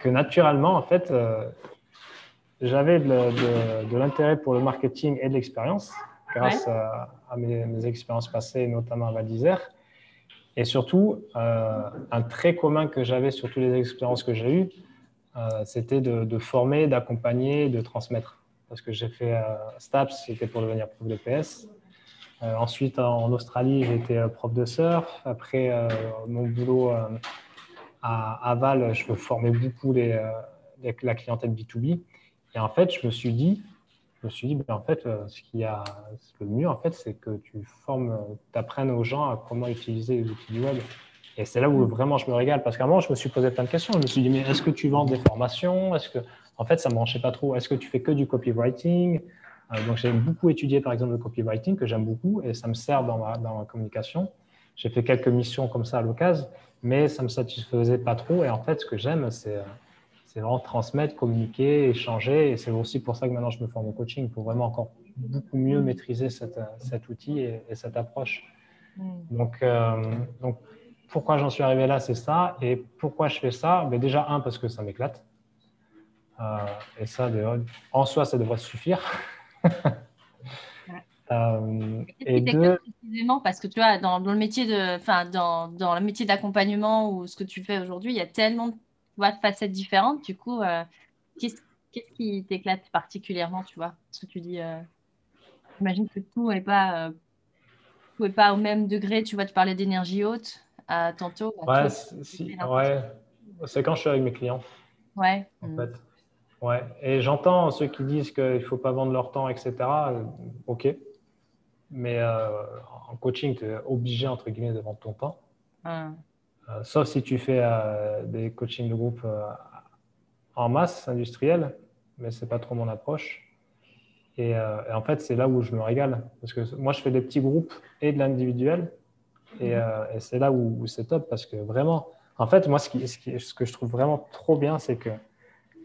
que naturellement, en fait, j'avais de, l'intérêt pour le marketing et de l'expérience grâce à, mes, expériences passées, notamment à Val Et surtout, euh, un trait commun que j'avais sur toutes les expériences que j'ai eues, euh, c'était de, former, d'accompagner, de transmettre. Parce que j'ai fait euh, STAPS, c'était pour devenir prof de PS. ensuite, en, Australie, j'étais prof de surf. Après, mon boulot à, Val, je formais beaucoup les, la clientèle B2B. Et en fait, je me suis dit, je me suis dit, ben, en fait, euh, ce qui a le mieux, en fait, c'est que tu formes, tu apprennes aux gens à comment utiliser les outils du web. Et c'est là où vraiment je me régale, parce qu'à un moment, je me suis posé plein de questions. Je me suis dit, mais est-ce que tu vends des formations? Est-ce que, en fait, ça ne me branchait pas trop. Est-ce que tu fais que du copywriting? Euh, Donc, j'ai beaucoup étudié, par exemple, le copywriting, que j'aime beaucoup, et ça me sert dans ma, dans ma communication. J'ai fait quelques missions comme ça à l'occasion, mais ça ne me satisfaisait pas trop. Et en fait, ce que j'aime, c'est c'est vraiment transmettre, communiquer, échanger. Et c'est aussi pour ça que maintenant je me forme au coaching, pour vraiment encore beaucoup mieux mm. maîtriser cet outil et, cette approche. Mm. Donc, euh, donc, pourquoi j'en suis arrivé là, c'est ça. Et pourquoi je fais ça? Ben Déjà, un, parce que ça m'éclate. Euh, et ça, en soi, ça devrait suffire. Euh, et deux... précisément parce que tu vois dans, dans le métier de enfin dans, dans, le métier d'accompagnement ou ce que tu fais aujourd'hui il y a tellement de vois, de facettes différentes. Du coup, euh, qu'est-ce qui t'éclate particulièrement, tu vois? Ce que tu dis, euh, j'imagine que tout n'est pas, euh, pas au même degré. Tu vois, tu parlais d'énergie haute tantôt. Ouais, c'est quand je suis avec mes clients. Ouais. En mm. fait. Ouais. Et j'entends ceux qui disent qu'il ne faut pas vendre leur temps, etc. Ok. Mais en coaching, tu es obligé, entre guillemets, de vendre ton temps. Hum. Euh, sauf si tu fais euh, des coachings de groupe euh, en masse industrielle, mais ce n'est pas trop mon approche. Et, en fait, c'est là où je me régale. Parce que moi, je fais des petits groupes et de l'individuel. Et, mhm. c'est là où, c'est top parce que vraiment, en fait, moi, ce, qui, ce, que je trouve vraiment trop bien, c'est que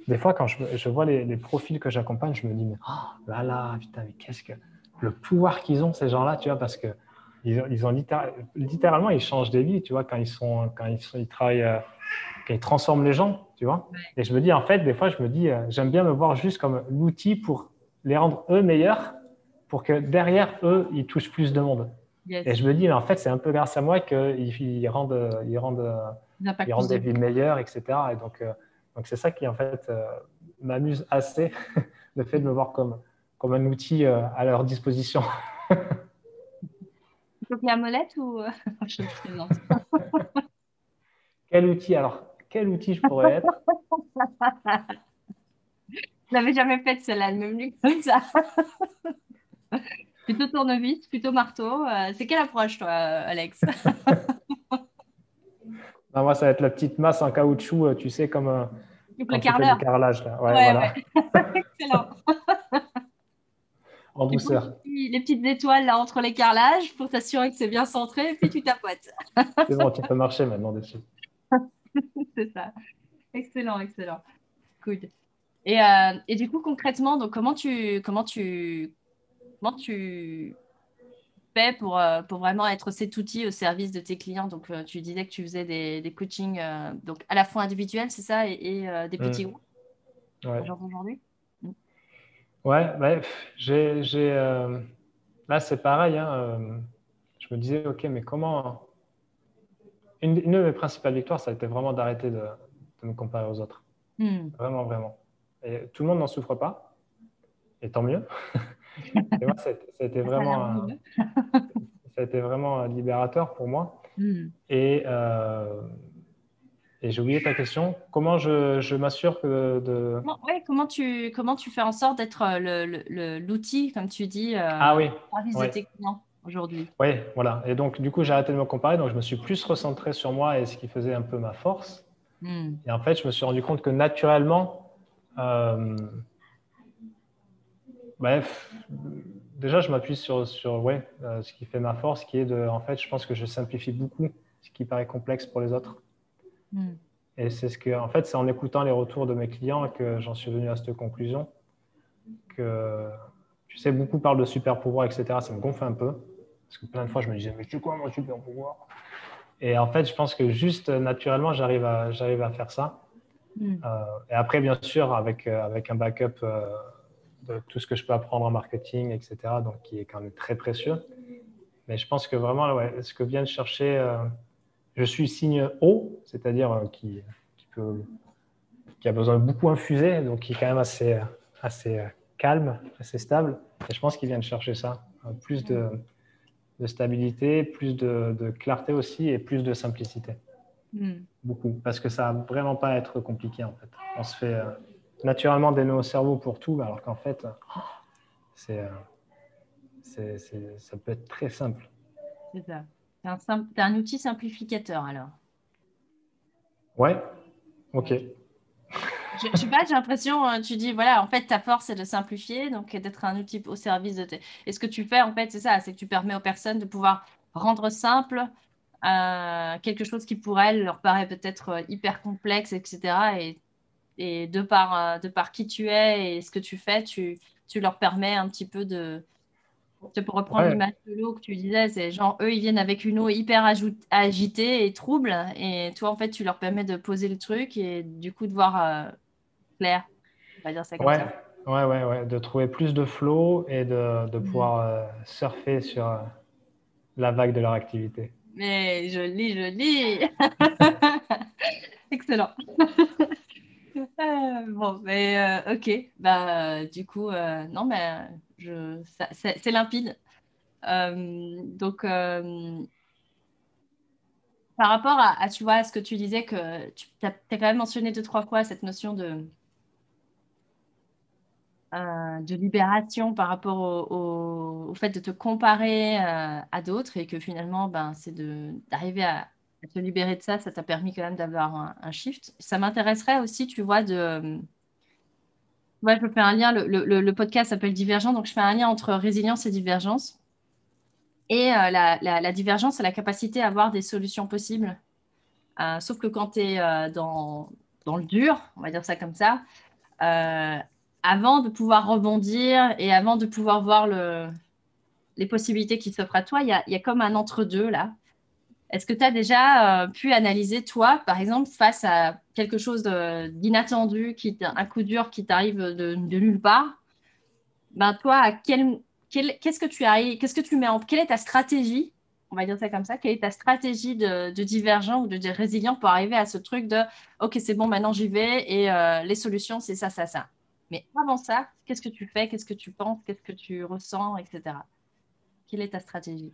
des fois, quand je, vois les, profils que j'accompagne, je me dis, mais oh, là là, putain, mais qu'est-ce que. Le pouvoir qu'ils ont, ces gens-là, tu vois, parce que ils, ont littéralement, ils changent des vies, tu vois, quand ils, sont, quand ils, ils travaillent, euh, quand ils transforment les gens, tu vois. Et je me dis, en fait, des fois, je me dis, euh, j'aime bien me voir juste comme l'outil pour les rendre eux meilleurs, pour que derrière eux, ils touchent plus de monde. Et je me dis, en fait, c'est un peu grâce à moi qu'ils ils rendent, ils rendent, ils rendent des vies meilleures, etc. Et donc, euh, donc c'est ça qui, en fait, m'amuse assez, le fait de me voir comme, comme un outil à leur disposition. la molette ou je Quel outil alors Quel outil je pourrais être? Je n'avais jamais fait de cela, même venu comme ça. plutôt tournevis, plutôt marteau. Euh, c'est quelle approche, toi, Alex? Moi, ça va être la petite masse en caoutchouc, euh, tu sais, comme euh, le carrelage. Là. Ouais, voilà. Excellent en douceur. Les petites étoiles là entre les carrelages pour t'assurer que c'est bien centré, et puis tu tapotes. c'est bon, tu peux marcher maintenant dessus. c'est ça. Excellent, excellent. Good. Et, euh, et, du coup, concrètement, donc, comment, tu, comment, tu, comment tu fais pour, euh, pour vraiment être cet outil au service de tes clients? Donc, euh, tu disais que tu faisais des, des coachings donc à la fois individuels, c'est ça, et, des petits mmh. groupes ouais. aujourd'hui? Ouais, bah, j'ai, euh, là c'est pareil. Hein, euh, je me disais, ok, mais comment. Une, de mes principales victoires, ça a été vraiment d'arrêter de, me comparer aux autres. Hmm. Vraiment, vraiment. Et tout le monde n'en souffre pas, et tant mieux. et moi, ça, a été vraiment, ça a été vraiment libérateur pour moi. Hmm. Et, euh, Et j'ai oublié ta question. Comment je, je m'assure que de. Comment, ouais, comment, tu, comment tu fais en sorte d'être l'outil, comme tu dis, euh, ah, oui. service de tes clients aujourd'hui? Oui, voilà. Et donc, du coup, j'ai arrêté de me comparer. Donc, je me suis plus recentré sur moi et ce qui faisait un peu ma force. Hmm. Et en fait, je me suis rendu compte que naturellement, euh, bref, déjà, je m'appuie sur, sur ouais, euh, ce qui fait ma force, qui est de, en fait, je pense que je simplifie beaucoup ce qui paraît complexe pour les autres. Hmm. Et c'est ce que, en fait, c'est en écoutant les retours de mes clients que j'en suis venu à cette conclusion. Que, tu sais, beaucoup parlent de super pouvoir, etc. Ça me gonfle un peu. Parce que plein de fois, je me disais, mais c'est quoi mon super pouvoir? Et en fait, je pense que juste naturellement, j'arrive à, j'arrive à faire ça. Hmm. Euh, et après, bien sûr, avec, euh, avec un backup euh, de tout ce que je peux apprendre en marketing, etc., donc qui est quand même très précieux. Mais je pense que vraiment, ouais, ce que vient de chercher je suis signe O, c'est-à-dire euh, qui, qui, a besoin de beaucoup infuser, donc qui est quand même assez, assez calme, assez stable. Et je pense qu'il vient de chercher ça. Euh, plus de, stabilité, plus de, clarté aussi et plus de simplicité. Hmm. Beaucoup. Parce que ça va vraiment pas être compliqué en fait. On se fait euh, naturellement des nœuds au cerveau pour tout, alors qu'en fait, c'est, ça peut être très simple. C'est ça. C'est un, un, outil simplificateur alors. Ouais, ok. Je, sais pas, j'ai l'impression, hein, tu dis, voilà, en fait, ta force, c'est de simplifier, donc d'être un outil au service de tes... Et ce que tu fais, en fait, c'est ça, c'est que tu permets aux personnes de pouvoir rendre simple euh, quelque chose qui, pour elles, leur paraît peut-être euh, hyper complexe, etc. Et, et de, par, euh, de par qui tu es et ce que tu fais, tu, tu leur permets un petit peu de, pour reprendre l'image de l'eau que tu disais, c'est genre eux, ils viennent avec une eau hyper agitée et trouble. Et toi, en fait, tu leur permets de poser le truc et du coup de voir euh, clair. On va dire ça comme ça. Ouais, ouais, ouais. De trouver plus de flow et de, de mm. pouvoir euh, surfer sur euh, la vague de leur activité. Mais joli, joli. Excellent. bon, mais ok. Bah, du coup, non, mais c'est limpide. Euh, donc, euh, par rapport à, tu vois, ce que tu disais, que tu as, quand même mentionné deux, trois fois cette notion de, euh, de libération par rapport au, fait de te comparer à d'autres et que finalement, ben, c'est d'arriver à, te libérer de ça, ça t'a permis quand même d'avoir un, shift. Ça m'intéresserait aussi, tu vois, de Ouais, je fais un lien. Le, podcast s'appelle Divergent, donc je fais un lien entre résilience et divergence. Et euh, la, divergence, c'est la capacité à avoir des solutions possibles. Euh, sauf que quand tu es euh, dans, le dur, on va dire ça comme ça, avant de pouvoir rebondir et avant de pouvoir voir les possibilités qui s'offrent à toi, il y a, comme un entre-deux là. Est-ce que tu as déjà euh, pu analyser, toi, par exemple, face à quelque chose d'inattendu, un coup dur qui t'arrive de, nulle part? Ben, Toi, qu'est-ce que tu que tu mets en, quelle est ta stratégie on va dire ça comme ça, quelle est ta stratégie de, divergent ou de, résilient pour arriver à ce truc de OK, c'est bon, maintenant j'y vais et euh, les solutions, c'est ça, ça, ça. Mais avant ça, qu'est-ce que tu fais, qu'est-ce que tu penses, qu'est-ce que tu ressens, etc. Quelle est ta stratégie?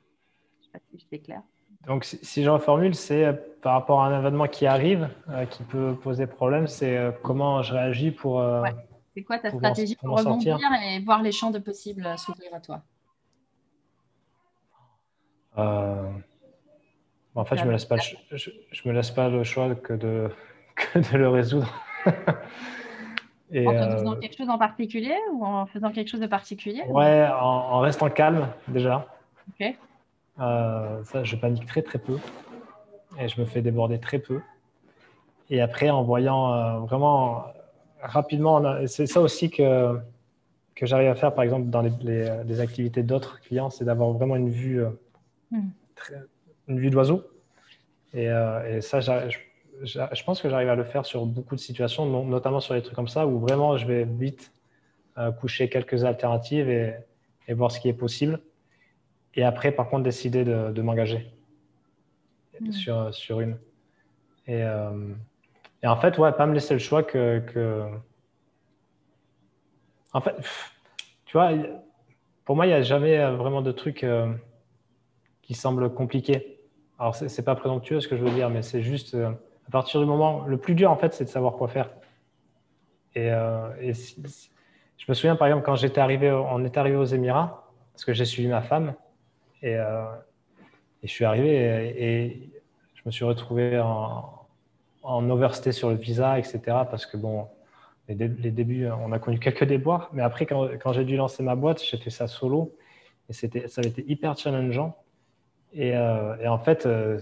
Je ne sais pas si j'étais claire. Donc, si, je reformule, c'est euh, par rapport à un événement qui arrive, euh, qui peut poser problème, c'est euh, comment je réagis pour. C'est quoi ta stratégie pour, rebondir et voir les champs de possibles s'ouvrir à toi? En fait, je ne me, laisse pas, je, me laisse pas le choix que de, de le résoudre. et, en faisant quelque chose en particulier ou en faisant quelque chose de particulier Ouais, en, en restant calme déjà. Ok. Euh, ça, je panique très très peu et je me fais déborder très peu. Et après, en voyant euh, vraiment rapidement, c'est ça aussi que, que j'arrive à faire, par exemple, dans les, les, activités d'autres clients, c'est d'avoir vraiment une vue, euh, une vue d'oiseau. Et, et, ça, je, je, pense que j'arrive à le faire sur beaucoup de situations, notamment sur les trucs comme ça, où vraiment je vais vite coucher quelques alternatives et, et voir ce qui est possible. Et après, par contre, décider de, m'engager hmm. sur, sur une. Et, euh, et, en fait, ouais, pas me laisser le choix que. que... En fait, tu vois, pour moi, il n'y a jamais vraiment de truc euh, qui semble compliqué. Alors, c'est pas présomptueux ce que je veux dire, mais c'est juste. Euh, à partir du moment, le plus dur en fait, c'est de savoir quoi faire. Et, je me souviens par exemple quand j'étais arrivé, on est arrivé aux Émirats, parce que j'ai suivi ma femme, et, euh, et je suis arrivé et, je me suis retrouvé en, en overstay sur le visa, etc. Parce que bon, les, débuts, on a connu quelques déboires, mais après quand, j'ai dû lancer ma boîte, j'ai fait ça solo, et ça avait été hyper challengeant. Et, euh, en fait, je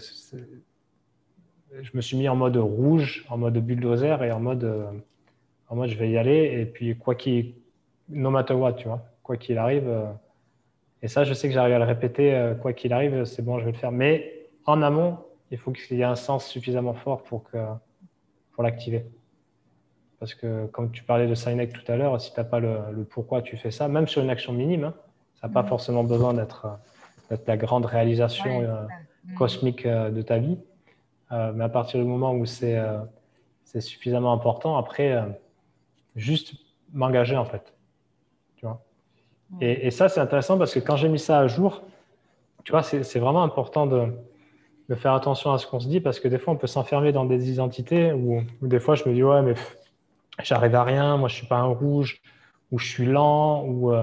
me suis mis en mode rouge, en mode bulldozer et en mode, euh, en mode je vais y aller. Et puis, quoi qu'il, no matter what, tu vois, quoi qu'il arrive. Euh, et ça, je sais que j'arrive à le répéter, euh, quoi qu'il arrive, c'est bon, je vais le faire. Mais en amont, il faut qu'il y ait un sens suffisamment fort pour, que, pour l'activer. Parce que, comme tu parlais de Sinek tout à l'heure, si tu n'as pas le, pourquoi tu fais ça, même sur une action minime, hein, ça n'a pas forcément besoin d'être, la grande réalisation cosmique de ta vie. Euh, mais à partir du moment où c'est euh, suffisamment important, après, euh, juste m'engager en fait. Et, ça, c'est intéressant parce que quand j'ai mis ça à jour, tu vois, c'est vraiment important de, de, faire attention à ce qu'on se dit parce que des fois, on peut s'enfermer dans des identités où, des fois, je me dis, ouais, mais j'arrive à rien, moi, je suis pas un rouge, ou je suis lent, ou,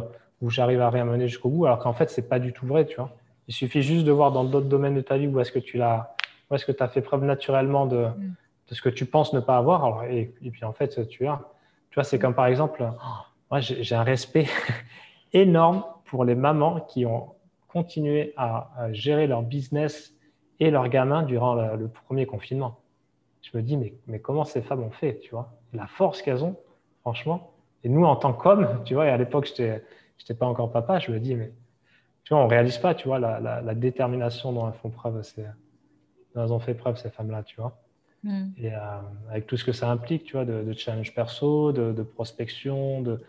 ou j'arrive à rien mener jusqu'au bout, alors qu'en fait, c'est pas du tout vrai, tu vois. Il suffit juste de voir dans d'autres domaines de ta vie où est-ce que tu l'as où est-ce que tu as fait preuve naturellement de, mm. de, ce que tu penses ne pas avoir alors, et, puis en fait, tu as. Tu vois, c'est comme par exemple, moi j'ai un respect énorme pour les mamans qui ont continué à, gérer leur business et leurs gamins durant le, premier confinement. Je me dis, mais, mais comment ces femmes ont fait, tu vois? La force qu'elles ont, franchement. Et nous, en tant qu'hommes, tu vois, et à l'époque, je n'étais pas encore papa, je me dis, mais tu vois, on ne réalise pas, tu vois, la, la, détermination dont elles font preuve. C'est elles ont fait preuve, ces femmes-là, tu vois? Mm. Et euh, avec tout ce que ça implique, tu vois, de, challenge perso, de, prospection, de,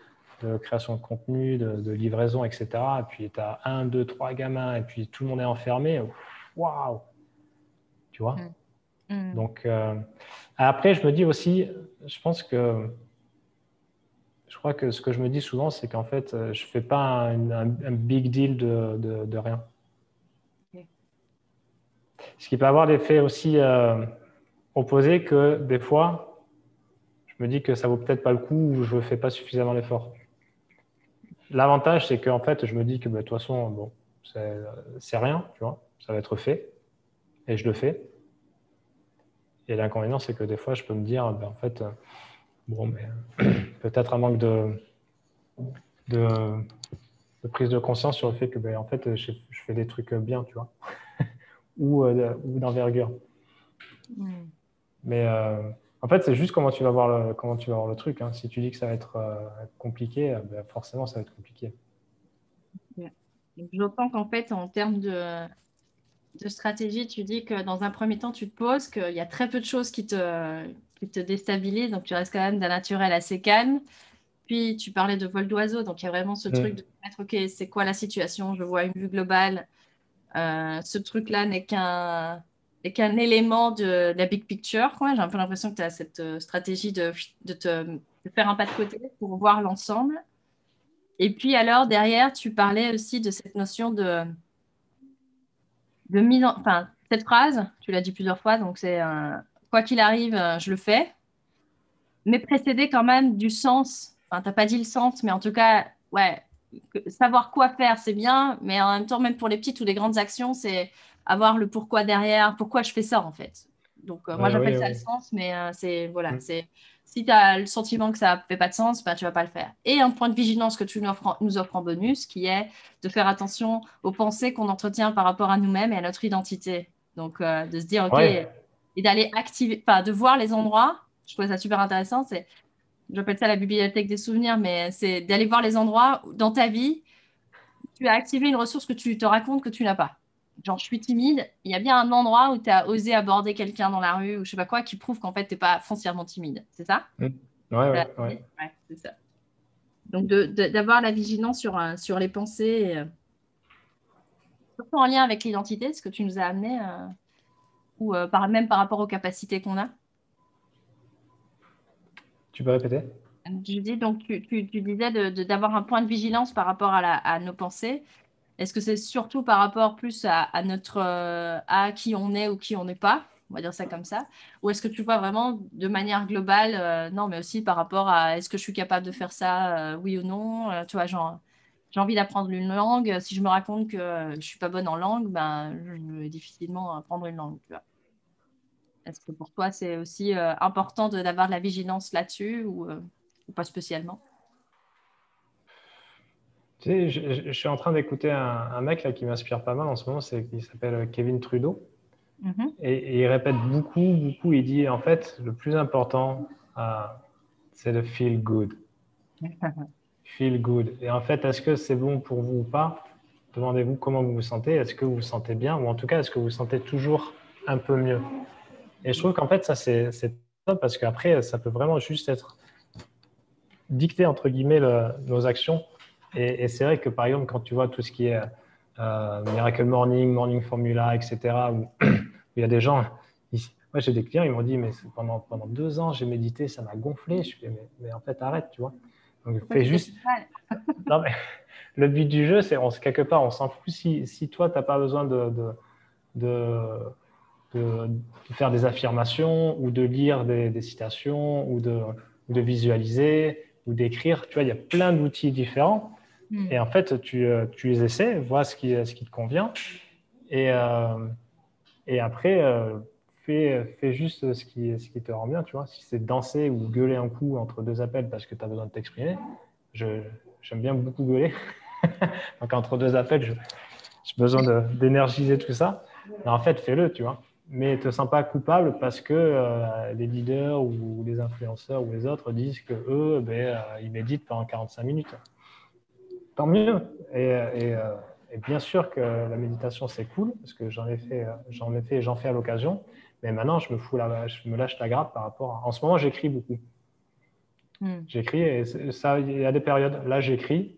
création de contenu, de, livraison, etc. Et puis tu as un, deux, trois gamins, et puis tout le monde est enfermé. Waouh Tu vois? Mm. Mm. Donc, euh, après, je me dis aussi, je pense que je crois que ce que je me dis souvent, c'est qu'en fait, euh, je ne fais pas un, un, big deal de, rien. Ce qui peut avoir l'effet aussi euh, opposé que des fois, je me dis que ça vaut peut-être pas le coup ou je ne fais pas suffisamment l'effort. L'avantage, c'est qu'en fait, je me dis que bah, de toute façon, bon, c'est rien, tu vois, ça va être fait et je le fais. Et l'inconvénient, c'est que des fois, je peux me dire, ben, en fait, euh, bon, mais peut-être un manque de, de, prise de conscience sur le fait que, ben, en fait, je, je, fais des trucs bien, tu vois. Euh, ou, d'envergure. Hmm. Mais euh, en fait, c'est juste comment tu vas voir le, comment tu vas voir le truc. Hein. Si tu dis que ça va être euh, compliqué, ben forcément, ça va être compliqué. J'entends qu'en fait, en termes de, de, stratégie, tu dis que dans un premier temps, tu te poses qu'il y a très peu de choses qui te, qui te déstabilisent, donc tu restes quand même d'un naturel assez calme. Puis tu parlais de vol d'oiseau, donc il y a vraiment ce hmm. truc de mettre, OK, c'est quoi la situation? Je vois une vue globale, euh, ce truc-là n'est qu'un qu'un élément de, la big picture. J'ai un peu l'impression que tu as cette euh, stratégie de, faire un pas de côté pour voir l'ensemble. Et puis alors, derrière, tu parlais aussi de cette notion de, mise en... Enfin, cette phrase, tu l'as dit plusieurs fois, donc c'est quoi qu'il arrive, euh, je le fais, mais précédé quand même du sens. Enfin, tu n'as pas dit le sens, mais en tout cas, ouais, savoir quoi faire, c'est bien, mais en même temps, même pour les petites ou les grandes actions, c'est avoir le pourquoi derrière, pourquoi je fais ça en fait. Donc, euh, moi, j'appelle ça le sens, mais euh, c'est voilà, mm. c'est si tu as le sentiment que ça ne fait pas de sens, bah, tu ne vas pas le faire. Et un point de vigilance que tu nous offres, en, nous offres en bonus, qui est de faire attention aux pensées qu'on entretient par rapport à nous-mêmes et à notre identité. Donc, euh, de se dire, OK, et d'aller activer, enfin, de voir les endroits, je trouvais ça super intéressant, c'est j'appelle ça la bibliothèque des souvenirs, mais c'est d'aller voir les endroits où, dans ta vie, tu as activé une ressource que tu te racontes que tu n'as pas. Genre, je suis timide, il y a bien un endroit où tu as osé aborder quelqu'un dans la rue ou je sais pas quoi qui prouve qu'en fait, tu n'es pas foncièrement timide. C'est ça? Mmh. Ouais, ouais, ouais. c'est ça. Donc, d'avoir la vigilance sur, euh, sur les pensées, euh, surtout en lien avec l'identité, ce que tu nous as amené, euh, ou par, même par rapport aux capacités qu'on a. Tu peux répéter? Je dis donc, tu, disais d'avoir un point de vigilance par rapport à, nos pensées. Est-ce que c'est surtout par rapport plus à, notre euh, à qui on est ou qui on n'est pas? On va dire ça comme ça Ou est-ce que tu vois vraiment de manière globale, euh, non, mais aussi par rapport à est-ce que je suis capable de faire ça, euh, oui ou non? Tu vois, j'ai envie d'apprendre une langue. Si je me raconte que je ne suis pas bonne en langue, ben, je vais difficilement apprendre une langue. Est-ce que pour toi, c'est aussi important d'avoir la vigilance là-dessus ou pas spécialement? Tu sais, je, suis en train d'écouter un, mec là qui m'inspire pas mal en ce moment, c'est il s'appelle Kevin Trudeau. Mm-hmm. Et, il répète beaucoup, beaucoup. Il dit en fait, le plus important, euh, c'est de feel good. feel good. Et en fait, est-ce que c'est bon pour vous ou pas? Demandez-vous comment vous vous sentez. Est-ce que vous vous sentez bien? Ou en tout cas, est-ce que vous vous sentez toujours un peu mieux? Et je trouve qu'en fait, ça, c'est top parce qu'après, ça peut vraiment juste être dicter, entre guillemets, nos actions et, c'est vrai que par exemple, quand tu vois tout ce qui est euh, Miracle Morning, Morning Formula, etc., où, il y a des gens, moi j'ai des clients, ils m'ont dit, mais pendant, pendant deux ans, j'ai médité, ça m'a gonflé. Je fais, mais, mais, en fait, arrête, tu vois. Donc, fais juste. non, mais, le but du jeu, c'est quelque part, on s'en fout si, si toi, tu n'as pas besoin de, de, de, faire des affirmations ou de lire des, des citations ou de, de visualiser ou d'écrire. Tu vois, il y a plein d'outils différents. Hmm. Et en fait, tu, euh, tu, les essaies, vois ce qui, ce qui te convient. Et, euh, et après, euh, fais, fais, juste ce qui, ce qui te rend bien. Tu vois. Si c'est danser ou gueuler un coup entre deux appels parce que tu as besoin de t'exprimer, j'aime bien beaucoup gueuler. Donc, entre deux appels, j'ai besoin d'énergiser tout ça. Mais en fait, fais-le, tu vois. Mais te sens pas coupable parce que les leaders ou les influenceurs ou les autres disent que eux, ben, ils méditent pendant 45 minutes tant mieux. Euh, et, bien sûr que la méditation, c'est cool, parce que j'en ai fait, j'en ai fait et j'en fais à l'occasion. Mais maintenant, je me, fous la, je me lâche la grappe par rapport à... En ce moment, j'écris beaucoup. Hmm. J'écris et ça, il y a des périodes. Là, j'écris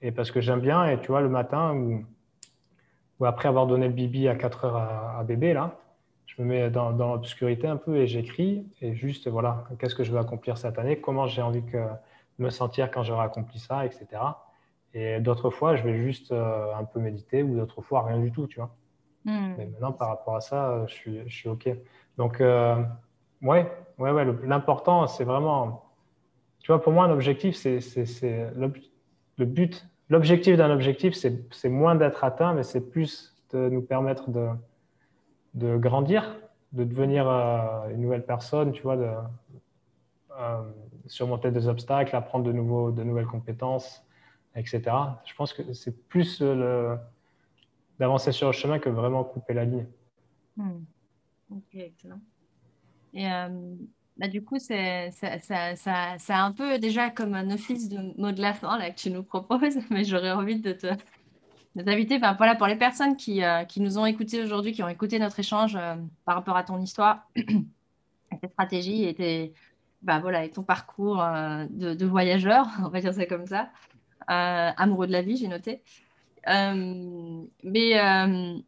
et parce que j'aime bien. Et tu vois, le matin ou, après avoir donné le bibi à 4 heures à, bébé, là, je me mets dans, dans l'obscurité un peu et j'écris. Et juste, voilà, qu'est-ce que je veux accomplir cette année? Comment j'ai envie de me sentir quand j'aurai accompli ça, etc. Et d'autres fois, je vais juste euh, un peu méditer ou d'autres fois, rien du tout, tu vois. Hmm. Mais maintenant, par rapport à ça, je suis, je suis OK. Donc, euh, ouais, ouais, ouais l'important, c'est vraiment, tu vois, pour moi, un objectif, c'est le but. L'objectif d'un objectif, c'est moins d'être atteint, mais c'est plus de nous permettre de, de grandir, de devenir euh, une nouvelle personne, tu vois, de surmonter des obstacles, apprendre de, nouveaux, de nouvelles compétences, etc. Je pense que c'est plus euh, d'avancer sur le chemin que vraiment couper la ligne. Hmm. Ok, excellent. Et euh, bah, du coup, c'est un peu déjà comme un office de mot de la fin là, que tu nous proposes, mais j'aurais envie de te t'inviter. Enfin, voilà, pour les personnes qui, euh, qui nous ont écoutés aujourd'hui, qui ont écouté notre échange par rapport à ton histoire, à tes stratégies et tes, bah, voilà, et ton parcours de, de, voyageur, on va dire ça comme ça. Euh, amoureux de la vie, j'ai noté. Euh, mais euh,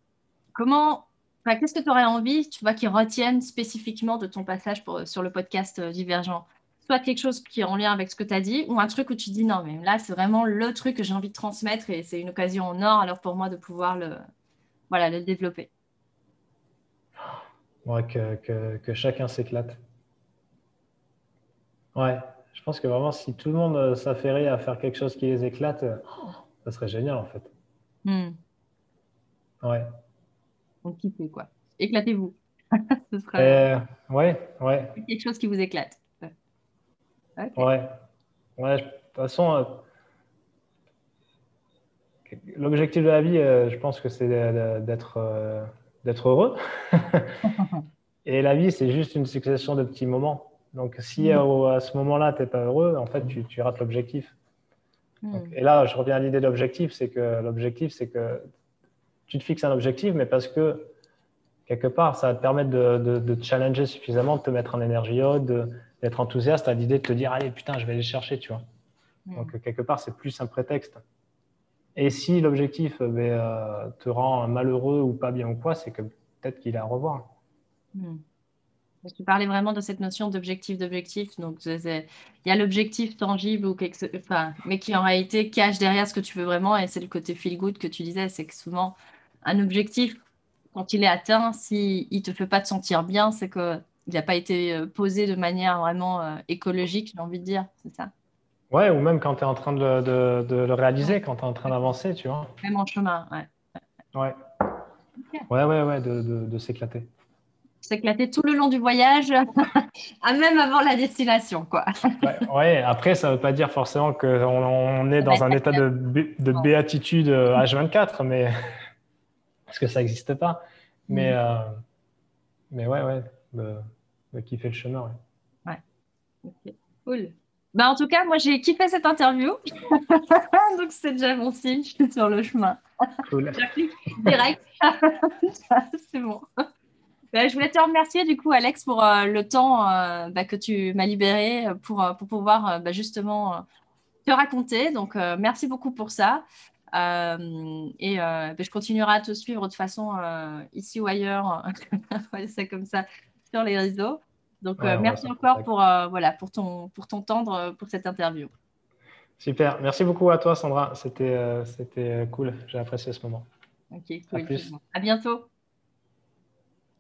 comment, qu'est-ce que tu aurais envie, tu vois, qui retiennent spécifiquement de ton passage sur le podcast Divergent? Soit quelque chose qui est en lien avec ce que tu as dit, ou un truc où tu dis non, mais là, c'est vraiment le truc que j'ai envie de transmettre et c'est une occasion en or alors pour moi de pouvoir le, voilà, le développer. Ouais, que, que, que chacun s'éclate. Ouais, je pense que vraiment, si tout le monde euh, s'affairait à faire quelque chose qui les éclate, euh, ça serait génial en fait. Hmm. Ouais. Donc, kiffez quoi. Éclatez-vous. Ce serait. Euh, ouais, ouais. Quelque chose qui vous éclate. Ouais. Ouais. De toute façon, l'objectif de la vie, je pense que c'est d'être d'être heureux. Et la vie, c'est juste une succession de petits moments. Donc, si mm. à, ce moment-là, tu n'es pas heureux, en fait, tu, rates l'objectif. Mm. Et là, je reviens à l'idée d'objectif, c'est que l'objectif, c'est que tu te fixes un objectif, mais parce que quelque part, ça va te permettre de, te challenger suffisamment, de te mettre en énergie haute, d'être enthousiaste à l'idée de te dire, allez, putain, je vais aller chercher, tu vois. Mm. Donc, quelque part, c'est plus un prétexte. Et si l'objectif ben, euh, te rend malheureux ou pas bien ou quoi, c'est que peut-être qu'il est à revoir. Tu parlais vraiment de cette notion d'objectif, d'objectif. Donc, il y a l'objectif tangible, ou quelque... enfin, mais qui en réalité cache derrière ce que tu veux vraiment. Et c'est le côté feel good que tu disais. C'est que souvent, un objectif quand il est atteint, s'il ne te fait pas te sentir bien, c'est qu'il n'a pas été posé de manière vraiment écologique, j'ai envie de dire, c'est ça Ouais, ou même quand tu es en train de le, le réaliser, quand tu es en train d'avancer, tu vois. Même en chemin, ouais. Ouais. Ouais, ouais, ouais, de, de, s'éclater. S'éclater tout le long du voyage, même avant la destination, quoi. ouais, après, ça ne veut pas dire forcément qu'on on est dans un état de, de béatitude H24, mais parce que ça n'existe pas. Mais, mm. euh, mais ouais, ouais, de, kiffer le chemin. Ouais. ouais. Cool. Bah, en tout cas, moi, j'ai kiffé cette interview. Donc, c'est déjà mon signe, je suis sur le chemin. Cool. direct. c'est bon. Bah, je voulais te remercier, du coup, Alex, pour euh, le temps euh, bah, que tu m'as libéré pour, pour pouvoir bah, justement te raconter. Donc, merci beaucoup pour ça. et je continuerai à te suivre de toute façon ici ou ailleurs, c'est comme ça, sur les réseaux. Donc, euh, merci encore pour, euh, voilà, pour, ton, pour ton temps euh, pour cette interview. Super. Merci beaucoup à toi, Sandra. C'était c'était cool. J'ai apprécié ce moment. Ok, cool. À, plus. à bientôt.